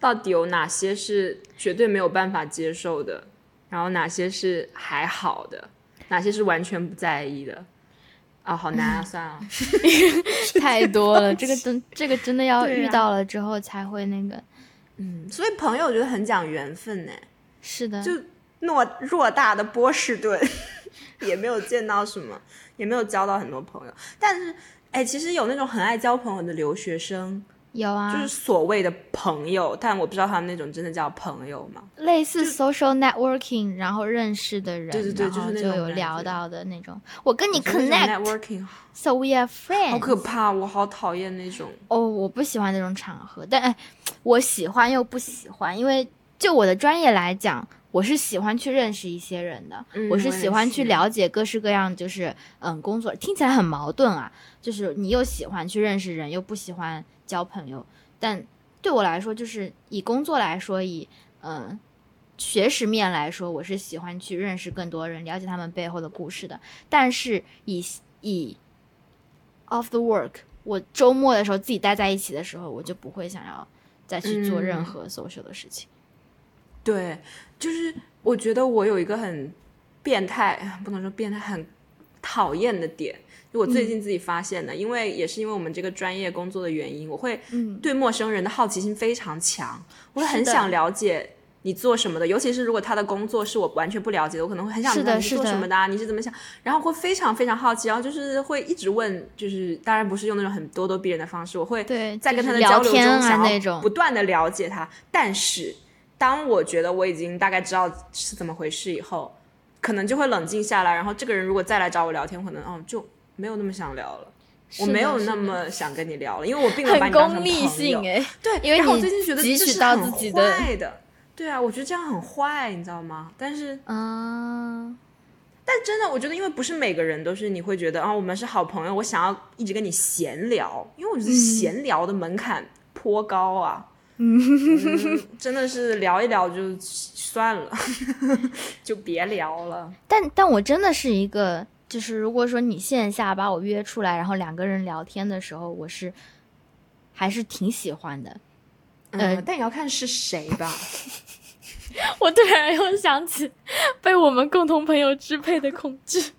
A: 到底有哪些是绝对没有办法接受的，然后哪些是还好的，哪些是完全不在意的？啊、好难啊！算了，
B: 太多了，这个真这个真的要遇到了之后才会那个。
A: 嗯，所以朋友我觉得很讲缘分呢。
B: 是的，
A: 就偌偌大的波士顿，也没有见到什么，也没有交到很多朋友。但是，哎，其实有那种很爱交朋友的留学生，
B: 有啊，
A: 就是所谓的朋友，但我不知道他们那种真的叫朋友吗？
B: 类似 social networking，然后认识的人，
A: 对对对就是那
B: 就
A: 种
B: 有聊到的那种。我跟你 connect，so we are friends。
A: 好可怕，我好讨厌那种。
B: 哦，我不喜欢那种场合，但哎，我喜欢又不喜欢，因为就我的专业来讲，我是喜欢去认识一些人的，我是喜欢去了解各式各样，就是嗯工作，听起来很矛盾啊，就是你又喜欢去认识人，又不喜欢交朋友，但对我来说，就是以工作来说，以嗯。学识面来说，我是喜欢去认识更多人，了解他们背后的故事的。但是以以 off the work，我周末的时候自己待在一起的时候，我就不会想要再去做任
A: 嗯
B: 何 social 的事情。
A: 对，就是我觉得我有一个很变态，不能说变态，很讨厌的点。就我最近自己发现的，因为也是因为我们这个专业工作的原因，我会
B: 嗯。
A: 对陌生人的好奇心非常强，我会很想了解你做什么的，尤其是如果他的工作是我完全不了解的，我可能会很想
B: 是
A: 知道你是做什么的、啊，你是怎么想，然后会非常非常好奇，然后就是会一直问，就是当然不是用那种很咄咄逼人的方式，我会
B: 对，
A: 在跟他的交流中想要不，断的了解他，但是当我觉得我已经大概知道是怎么回事以后，可能就会冷静下来，然后这个人如果再来找我聊天，可能哦就没有那么想聊了。我没有那么想跟你聊了，因为我并没有把你当成
B: 功利
A: 朋友。
B: 性哎，
A: 对，
B: 因为你
A: 然后我最近觉得
B: 汲
A: 这是很坏的。对啊，我觉得这样很坏，你知道吗？但是，
B: 嗯，
A: 但真的，我觉得，因为不是每个人都是你会觉得啊，我们是好朋友，我想要一直跟你闲聊，因为我觉得闲聊的门槛颇高啊。嗯，真的是聊一聊就算了，就别聊了。
B: 但但我真的是一个，就是如果说你线下把我约出来，然后两个人聊天的时候，我是还是挺喜欢的。
A: 嗯，
B: 呃
A: 但也要看是谁吧。
B: 我突然又想起被我们共同朋友支配的恐惧。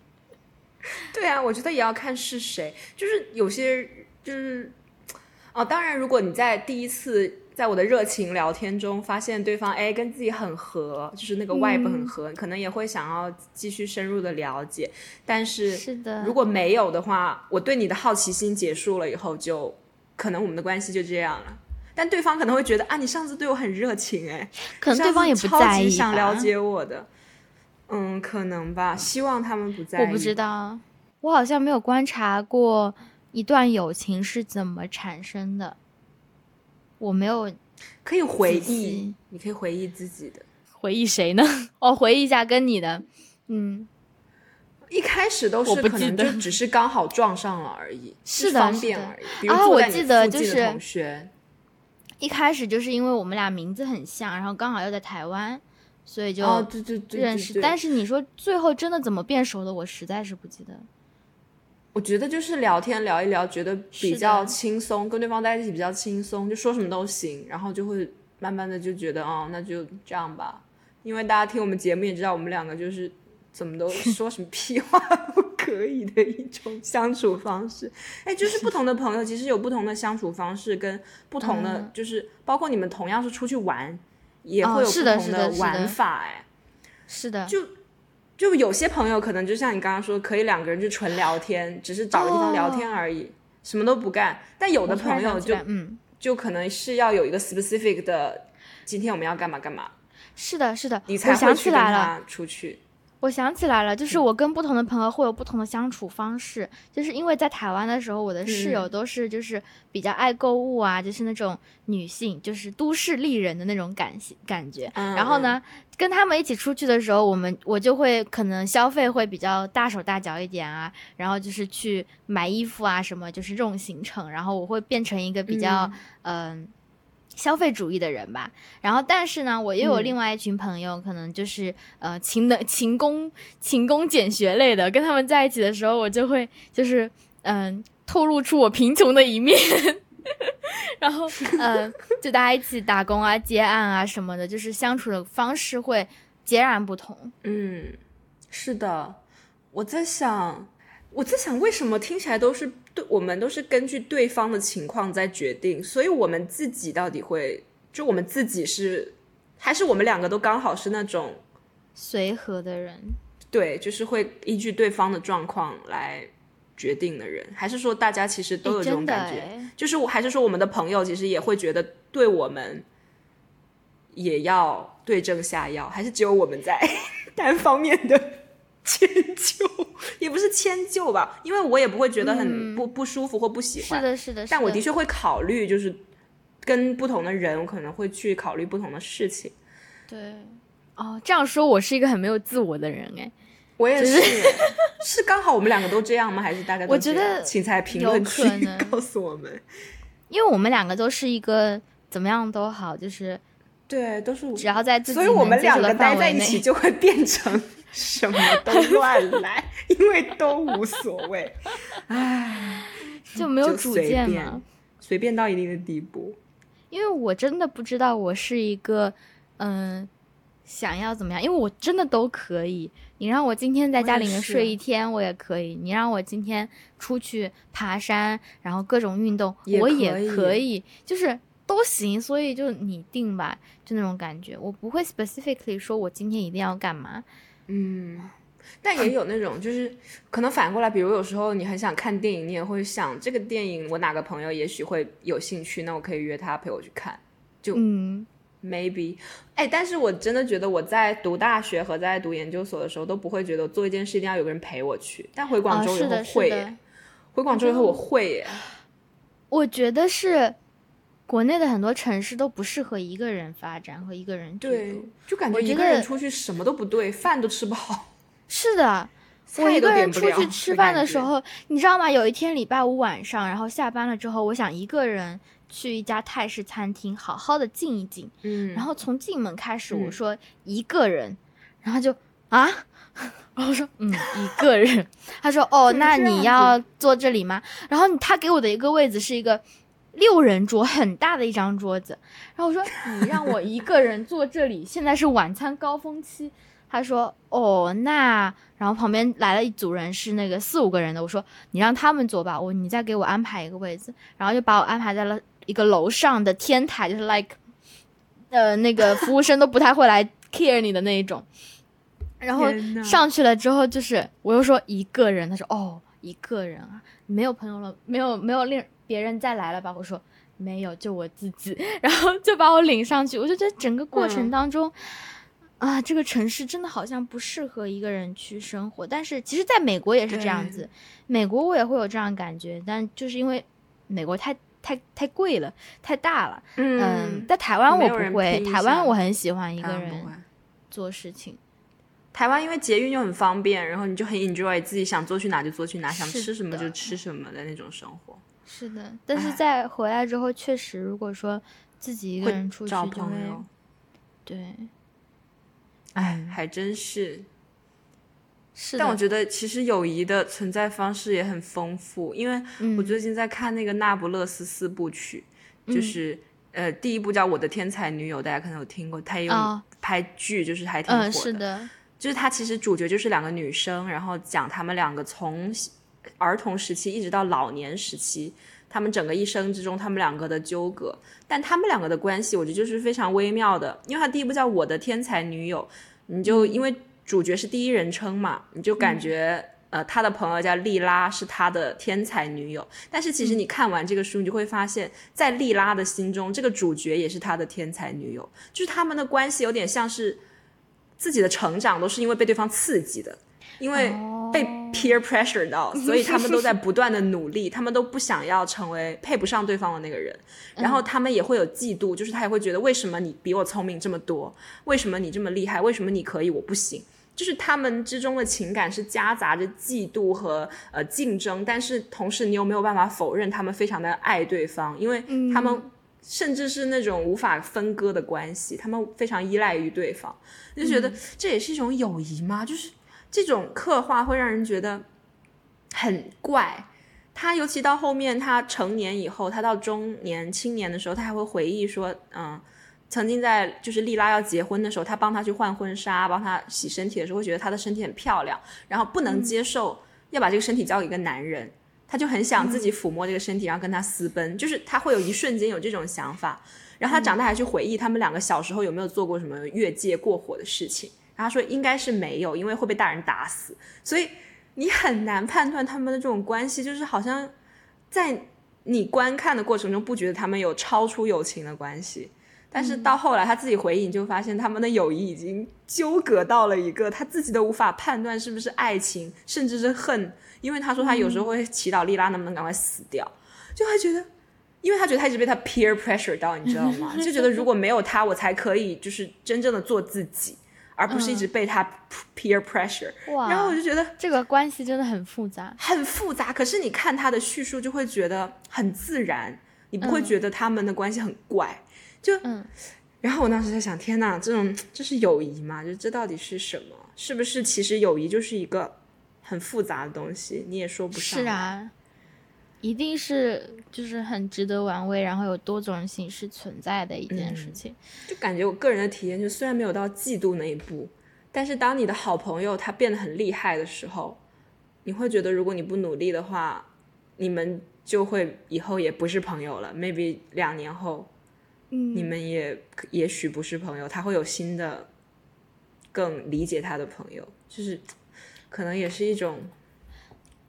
A: 对啊，我觉得也要看是谁，就是有些就是哦，当然，如果你在第一次在我的热情聊天中发现对方哎跟自己很合，就是那个 vibe 很合，可能也会想要继续深入的了解。但是
B: 是的，
A: 如果没有的话，我对你的好奇心结束了以后，就可能我们的关系就这样了。但对方可能会觉得啊，你上次对我很热情哎，
B: 可能对方也不在意吧
A: 想了解我的。嗯，可能吧，希望他们不在意。
B: 我不知道，我好像没有观察过一段友情是怎么产生的。我没有
A: 可以回忆，你可以回忆自己的。
B: 回忆谁呢？我，回忆一下跟你的，嗯，
A: 一开始都是可
B: 不记得
A: 能就只是刚好撞上了而已，
B: 是的
A: 方
B: 是的
A: 便而已。比如
B: 啊我记得就是
A: 同学，
B: 一开始就是因为我们俩名字很像，然后刚好又在台湾，所以就
A: 哦，对对对，
B: 认识。
A: 对
B: 但是你说最后真的怎么变熟的，我实在是不记得。
A: 我觉得就是聊天聊一聊，觉得比较轻松，跟对方在一起比较轻松，就说什么都行，然后就会慢慢的就觉得哦，那就这样吧。因为大家听我们节目也知道，我们两个就是怎么都 说什么屁话都可以的一种相处方式。哎，就是不同的朋友其实有不同的相处方式，跟不同的、
B: 嗯
A: 就是包括你们同样是出去玩，也
B: 哦
A: 会有不同
B: 是的是的
A: 玩法。哎，
B: 是的，
A: 就就有些朋友可能就像你刚刚说，可以两个人就纯聊天，只是找个地方聊天而已，什么都不干。但有的朋友就
B: 嗯，
A: 就可能是要有一个 specific 的，今天我们要干嘛干嘛，
B: 是的，是的，
A: 你才
B: 想
A: 会去跟。他出去。
B: 我想起来了，
A: 嗯
B: 就是我跟不同的朋友会有不同的相处方式，就是因为在台湾的时候，我的室友
A: 嗯。
B: 都是就是比较爱购物啊，就是那种女性，就是都市丽人的那种感感觉。
A: 嗯。
B: 然后呢，跟他们一起出去的时候，我们我就会可能消费会比较大手大脚一点啊，然后就是去买衣服啊什么，就是这种行程，然后我会变成一个比较嗯、消费主义的人吧。然后，但是呢，我又有
A: 嗯
B: 另外一群朋友，可能就是呃勤能勤工勤工俭学类的，跟他们在一起的时候，我就会就是嗯，透露出我贫穷的一面。然后，呃，就大家一起打工啊、接案啊什么的，就是相处的方式会截然不同。
A: 嗯，是的，我在想，我在想，为什么听起来都是对我们都是根据对方的情况在决定，所以我们自己到底会，就我们自己是，还是我们两个都刚好是那种
B: 随和的人？
A: 对，就是会依据对方的状况来。决定的人，还是说大家其实都有这种感觉？就是我还是说我们的朋友其实也会觉得对我们也要对症下药，还是只有我们在 单方面的 迁就？也不是迁就吧，因为我也不会觉得很不不舒服或不喜
B: 欢。是的，是的，
A: 但我的确会考虑，
B: 就
A: 是跟不同的人，我可能会去考虑不同的事情。
B: 对，哦，这样说，我是一个很没有自我的人，哎。
A: 我也是，是刚好我们两个都这样吗？还是大概
B: 我觉得
A: 请在评论区 告诉我们，
B: 因为我们两个都是一个怎么样都好，就是
A: 对，都是
B: 只要在自己
A: 所以我们两个待在一起就会变成什么都乱来，因为都无所谓，唉，
B: 就没有主见嘛，
A: 随便到一定的地步。
B: 因为我真的不知道我是一个嗯。想要怎么样？因为我真的都可以。你让我今天在家里面睡一天，我也可以。你让我今天出去爬山，然后各种运动，我也可以，就是都行。所以就你定吧，就那种感觉。我不会 specifically 说我今天一定要干嘛。
A: 嗯，但也有那种，就是可能反过来，比如有时候你很想看电影，你也会想这个电影我哪个朋友也许会有兴趣，那我可以约他陪我去看。就
B: 嗯。
A: maybe，哎，但是我真的觉得我在读大学和在读研究所的时候都不会觉得做一件事一定要有个人陪我去，但回广州以后会，回广州以后我会耶。
B: 我觉得是国内的很多城市都不适合一个人发展和一个人
A: 对，就感觉一个人出去什么都不对，饭都吃不好。
B: 是的，我一个人出去吃饭的时候，你知道吗？有一天礼拜五晚上，然后下班了之后，我想一个人。去一家泰式餐厅，好好的静一静。
A: 嗯，
B: 然后从进门开始，我说一个人，然后就啊，然后我说嗯一个人，他说哦，那你要坐这里吗？然后他给我的一个位子是一个六人桌，很大的一张桌子。然后我说你让我一个人坐这里，现在是晚餐高峰期。他说哦，那然后旁边来了一组人，是那个四五个人的。我说你让他们坐吧，我你再给我安排一个位子，然后就把我安排在了。一个楼上的天台，就是 like，呃，那个服务生都不太会来 care 你的那一种。然后上去了之后，就是我又说一个人，他说哦，一个人啊，没有朋友了，没有没有令别人再来了吧？我说没有，就我自己。然后就把我领上去，我就觉得整个过程当中，啊，这个城市真的好像不适合一个人去生活。但是其实在美国也是这样子，美国我也会有这样感觉，但就是因为美国太。太太贵了，太大了。嗯，在台湾我不会，台湾我很喜欢一个人做事情。
A: 台湾因为捷运又很方便，然后你就很 enjoy 自己想坐去哪就坐去哪，想吃什么就吃什么的那种生活。
B: 是的，但是在回来之后，确实如果说自己一个人出去，
A: 找朋友，
B: 对，
A: 哎，还真是。
B: 是，
A: 但我觉得其实友谊的存在方式也很丰富，因为我最近在看那个《那不勒斯四部曲》，就是呃，第一部叫《我的天才女友》，大家可能有听过，她也有拍剧，就是还挺火的。
B: 是的，
A: 就是它其实主角就是两个女生，然后讲她们两个从儿童时期一直到老年时期，他们整个一生之中，他们两个的纠葛，但他们两个的关系，我觉得就是非常微妙的，因为他第一部叫《我的天才女友》，你就因为。主角是第一人称嘛，你就感觉呃，他的朋友叫莉拉，是他的天才女友。但是其实你看完这个书，你就会发现，在莉拉的心中，这个主角也是他的天才女友。就是他们的关系有点像是自己的成长都是因为被对方刺激的，因为被 peer pressure 到，所以他们都在不断的努力，他们都不想要成为配不上对方的那个人。然后他们也会有嫉妒，就是他也会觉得为什么你比我聪明这么多，为什么你这么厉害，为什么你可以我不行。就是他们之中的情感是夹杂着嫉妒和呃竞争，但是同时你又没有办法否认他们非常的爱对方，因为他们甚至是那种无法分割的关系，他们非常依赖于对方，就觉得这也是一种友谊吗？就是这种刻画会让人觉得很怪，他尤其到后面，他成年以后，他到中年、青年的时候，他还会回忆说，嗯，曾经在就是莉拉要结婚的时候，他帮她去换婚纱，帮她洗身体的时候，会觉得她的身体很漂亮，然后不能接受要把这个身体交给一个男人，他就很想自己抚摸这个身体，然后跟他私奔，就是他会有一瞬间有这种想法。然后他长大还去回忆他们两个小时候有没有做过什么越界过火的事情，然后他说应该是没有，因为会被大人打死，所以。你很难判断他们的这种关系，就是好像在你观看的过程中不觉得他们有超出友情的关系，但是到后来他自己回忆，你就发现他们的友谊已经纠葛到了一个他自己都无法判断是不是爱情，甚至是恨。因为他说他有时候会祈祷莉拉能不能赶快死掉，就会觉得，因为他觉得他一直被他 peer pressure 到，你知道吗？就觉得如果没有他，我才可以就是真正的做自己。而不是一直被他 peer pressure，然后我就觉得
B: 这个关系真的很复杂，
A: 很复杂。可是你看他的叙述，就会觉得很自然，你不会觉得他们的关系很怪。就，然后我当时在想，天呐，这种这是友谊吗？就这到底是什么？是不是其实友谊就是一个很复杂的东西？你也说不上。
B: 是啊。一定是就是很值得玩味，然后有多种形式存在的一件事情。
A: 就感觉我个人的体验，就虽然没有到嫉妒那一步，但是当你的好朋友他变得很厉害的时候，你会觉得如果你不努力的话，你们就会以后也不是朋友了。Maybe 两年后，
B: 嗯，
A: 你们也也许不是朋友，他会有新的更理解他的朋友，就是可能也是一种。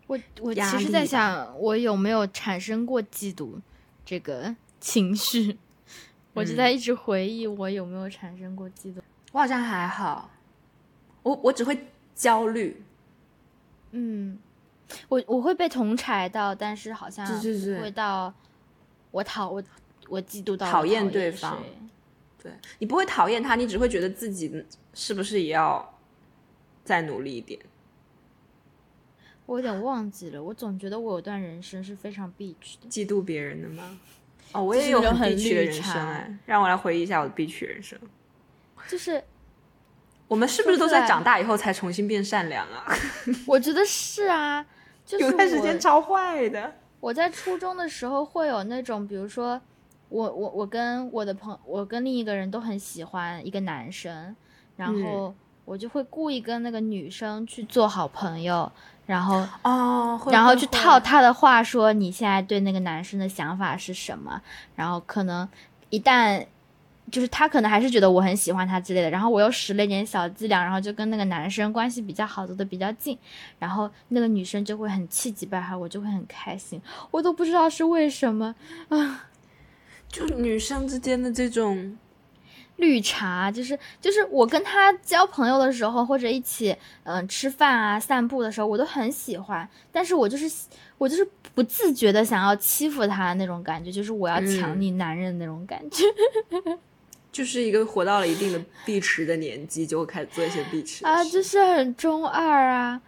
B: 我我其实在想，我有没有产生过嫉妒这个情绪？我就在一直回忆，我有没有产生过嫉妒？
A: 我好像还好，我我只会焦虑。
B: 嗯，我我会被同柴到，但是好像
A: 不
B: 会到我讨我我嫉妒到
A: 讨
B: 厌
A: 对方。对你不会讨厌他，你只会觉得自己是不是也要再努力一点。
B: 我有点忘记了，我总觉得我有段人生是非常必须的。
A: 嫉妒别人的吗？哦，我也有很必须的人生哎，让我来回忆一下我的必须人生。
B: 就是
A: 我们是不是都在长大以后才重新变善良啊？
B: 我觉得是啊，有
A: 段时间超坏的。
B: 我在初中的时候会有那种，比如说我我我跟我的朋，我跟另一个人都很喜欢一个男生，然后我就会故意跟那个女生去做好朋友。然后
A: 哦，
B: 然后去套他的话说你现在对那个男生的想法是什么？然后可能一旦就是他可能还是觉得我很喜欢他之类的，然后我又使了一点小伎俩，然后就跟那个男生关系比较好，走的比较近，然后那个女生就会很气急败坏，我就会很开心，我都不知道是为什么啊，
A: 就女生之间的这种。
B: 绿茶就是就是我跟他交朋友的时候，或者一起嗯吃饭啊、散步的时候，我都很喜欢。但是我就是我就是不自觉的想要欺负他那种感觉，就是我要抢你男人那种感觉。
A: 就是一个活到了一定的碧池的年纪，就会开始做一些碧池
B: 啊，就是很中二啊。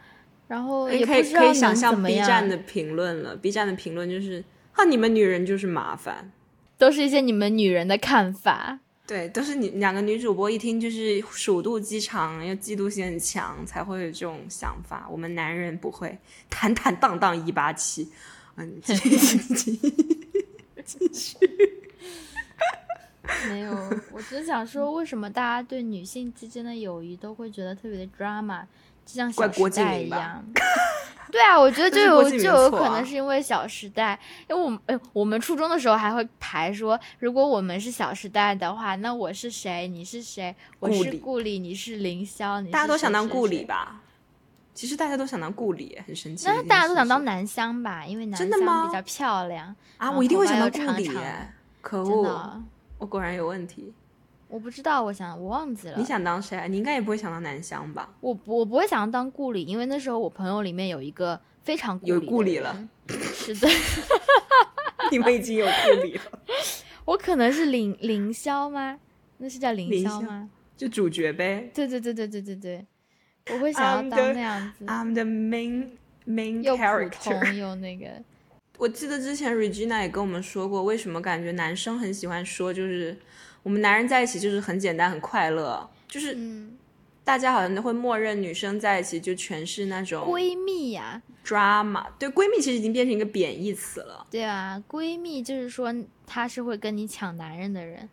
B: 然后也
A: 可以可以想象 B 站的评论了，B 站的评论就是啊，你们女人就是麻烦，
B: 都是一些你们女人的看法。
A: 对，都是你两个女主播一听就是鼠肚鸡肠，又嫉妒心很强，才会有这种想法。我们男人不会坦坦荡荡一八七，嗯，继续，继续。
B: 没有，我只是想说，为什么大家对女性之间的友谊都会觉得特别的 drama，就像小时代一样。对啊，我觉得就有就有可能是因为《小时代》，因为我们哎，我们初中的时候还会排说，如果我们是《小时代》的话，那我是谁？你是谁？我是顾里，你是凌霄，你
A: 大家都想当顾里吧？其实大家都想当顾里，很神奇。
B: 那大家都想当南湘吧？因为南湘比较漂亮
A: 啊！我一定会想当顾里，可
B: 恶！
A: 我果然有问题。
B: 我不知道，我想我忘记了。
A: 你想当谁？你应该也不会想当南湘吧？
B: 我我不会想要当顾里，因为那时候我朋友里面有一个非常
A: 有
B: 顾
A: 里了。
B: 是的，
A: 你们已经有顾里了。
B: 我可能是凌凌霄吗？那是叫凌霄吗？
A: 就主角呗。
B: 对对对对对对对，我会想要当那样子。
A: I'm the main main
B: character。又那个，
A: 我记得之前 Regina 也跟我们说过，为什么感觉男生很喜欢说就是。我们男人在一起就是很简单很快乐，就是大家好像都会默认女生在一起就全是那种
B: 闺蜜呀、
A: drama，对，闺蜜其实已经变成一个贬义词了。
B: 对啊，闺蜜就是说她是会跟你抢男人的人。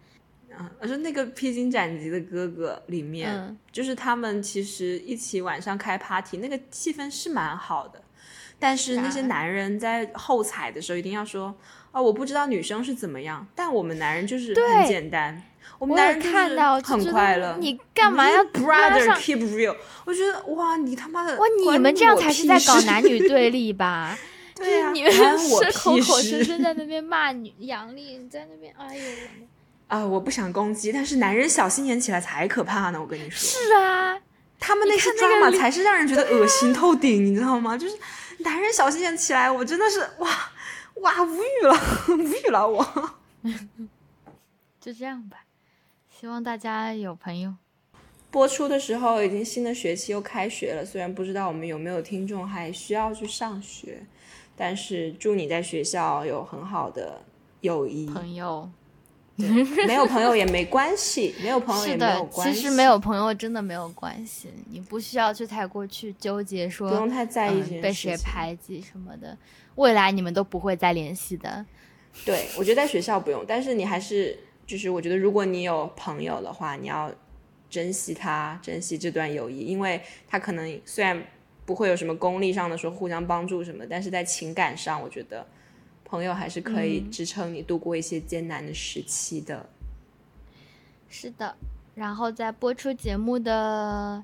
A: 啊，而是那个披荆斩棘的哥哥里面，
B: 嗯
A: 就是他们其实一起晚上开 party，那个气氛是蛮好的。但是那些
B: 啊
A: 男人在后踩的时候一定要说，啊、我不知道女生是怎么样，但我们男人就是很简单，我们男人
B: 看到，
A: 很快乐。
B: 你干嘛要
A: brother keep real？我觉得哇，你他妈的
B: 哇，你们这样才是在搞男女对立 吧？
A: 对啊，
B: 你们是口
A: 屁
B: 口
A: 事
B: 声声在 那边骂女杨丽，你在那边，哎呦，
A: 啊！我不想攻击，但是男人小心眼起来才可怕呢。我跟你说，
B: 是啊，
A: 他们那些
B: 你看那个
A: drama
B: 里
A: 才是让人觉得恶心 透顶，你知道吗？就是男人小心眼起来，我真的是哇哇无语了，无语了我。
B: 就这样吧。希望大家有朋友。
A: 播出的时候，已经新的学期又开学了，虽然不知道我们有没有听众还需要去上学，但是祝你在学校有很好的友谊。
B: 朋友
A: 没有朋友也没关系，没有朋友也没有，关系。
B: 其实没有朋友真的没有关系，你不需要去太过去纠结说
A: 不用太在意
B: 嗯被谁排挤什么的，未来你们都不会再联系的。
A: 对，我觉得在学校不用，但是你还是就是，我觉得如果你有朋友的话，你要珍惜他，珍惜这段友谊，因为他可能虽然不会有什么功利上的说互相帮助什么，但是在情感上，我觉得朋友还是可以
B: 嗯
A: 支撑你度过一些艰难的时期的。
B: 是的，然后在播出节目的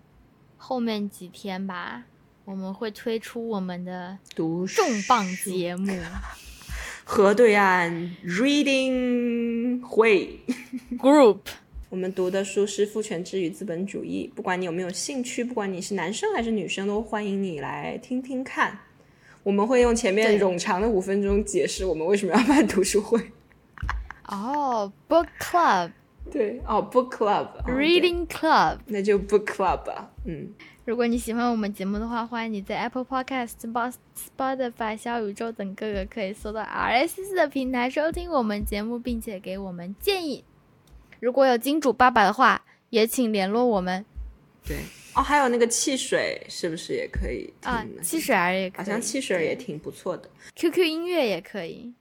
B: 后面几天吧，我们会推出我们的
A: 读
B: 重磅节目。
A: 河对岸 reading 会。
B: Group
A: 我们读的书是《父权制与资本主义》，不管你有没有兴趣，不管你是男生还是女生，都欢迎你来听听看。我们会用前面冗长的五分钟解释我们为什么要办读书会。
B: 哦、b o o k Club、
A: 对，哦，book club
B: Reading Club。
A: 那就 book club 吧。嗯，
B: 如果你喜欢我们节目的话，欢迎你在 Apple Podcast、Spot- Spotify、小宇宙等各个可以搜到 RSS 的平台收听我们节目，并且给我们建议。如果有金主爸爸的话，也请联络我们
A: 对。哦，还有那个汽水是不是也可以听
B: 啊
A: 呢？，
B: 汽水儿也可以，
A: 好像汽水儿也挺不错的。
B: QQ 音乐也可以。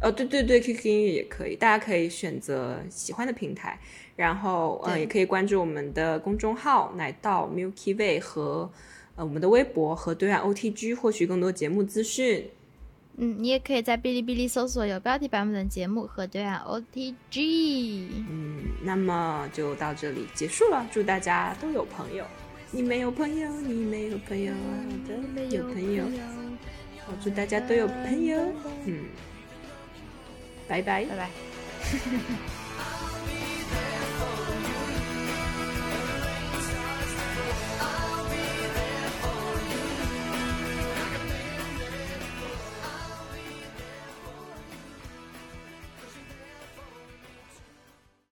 A: 哦，对对对，QQ 音乐也可以，大家可以选择喜欢的平台，然后呃也可以关注我们的公众号“奶到 Milky Way” 和呃我们的微博和对岸 OTG 获取更多节目资讯。
B: 嗯，你也可以在哔哩哔哩搜索有标题版本的节目和对岸 OTG。
A: 嗯，那么就到这里结束了，祝大家都有朋友。你没有朋友，你没有朋友啊，我的有朋友。我祝大家都有朋友。嗯，拜拜
B: 拜拜。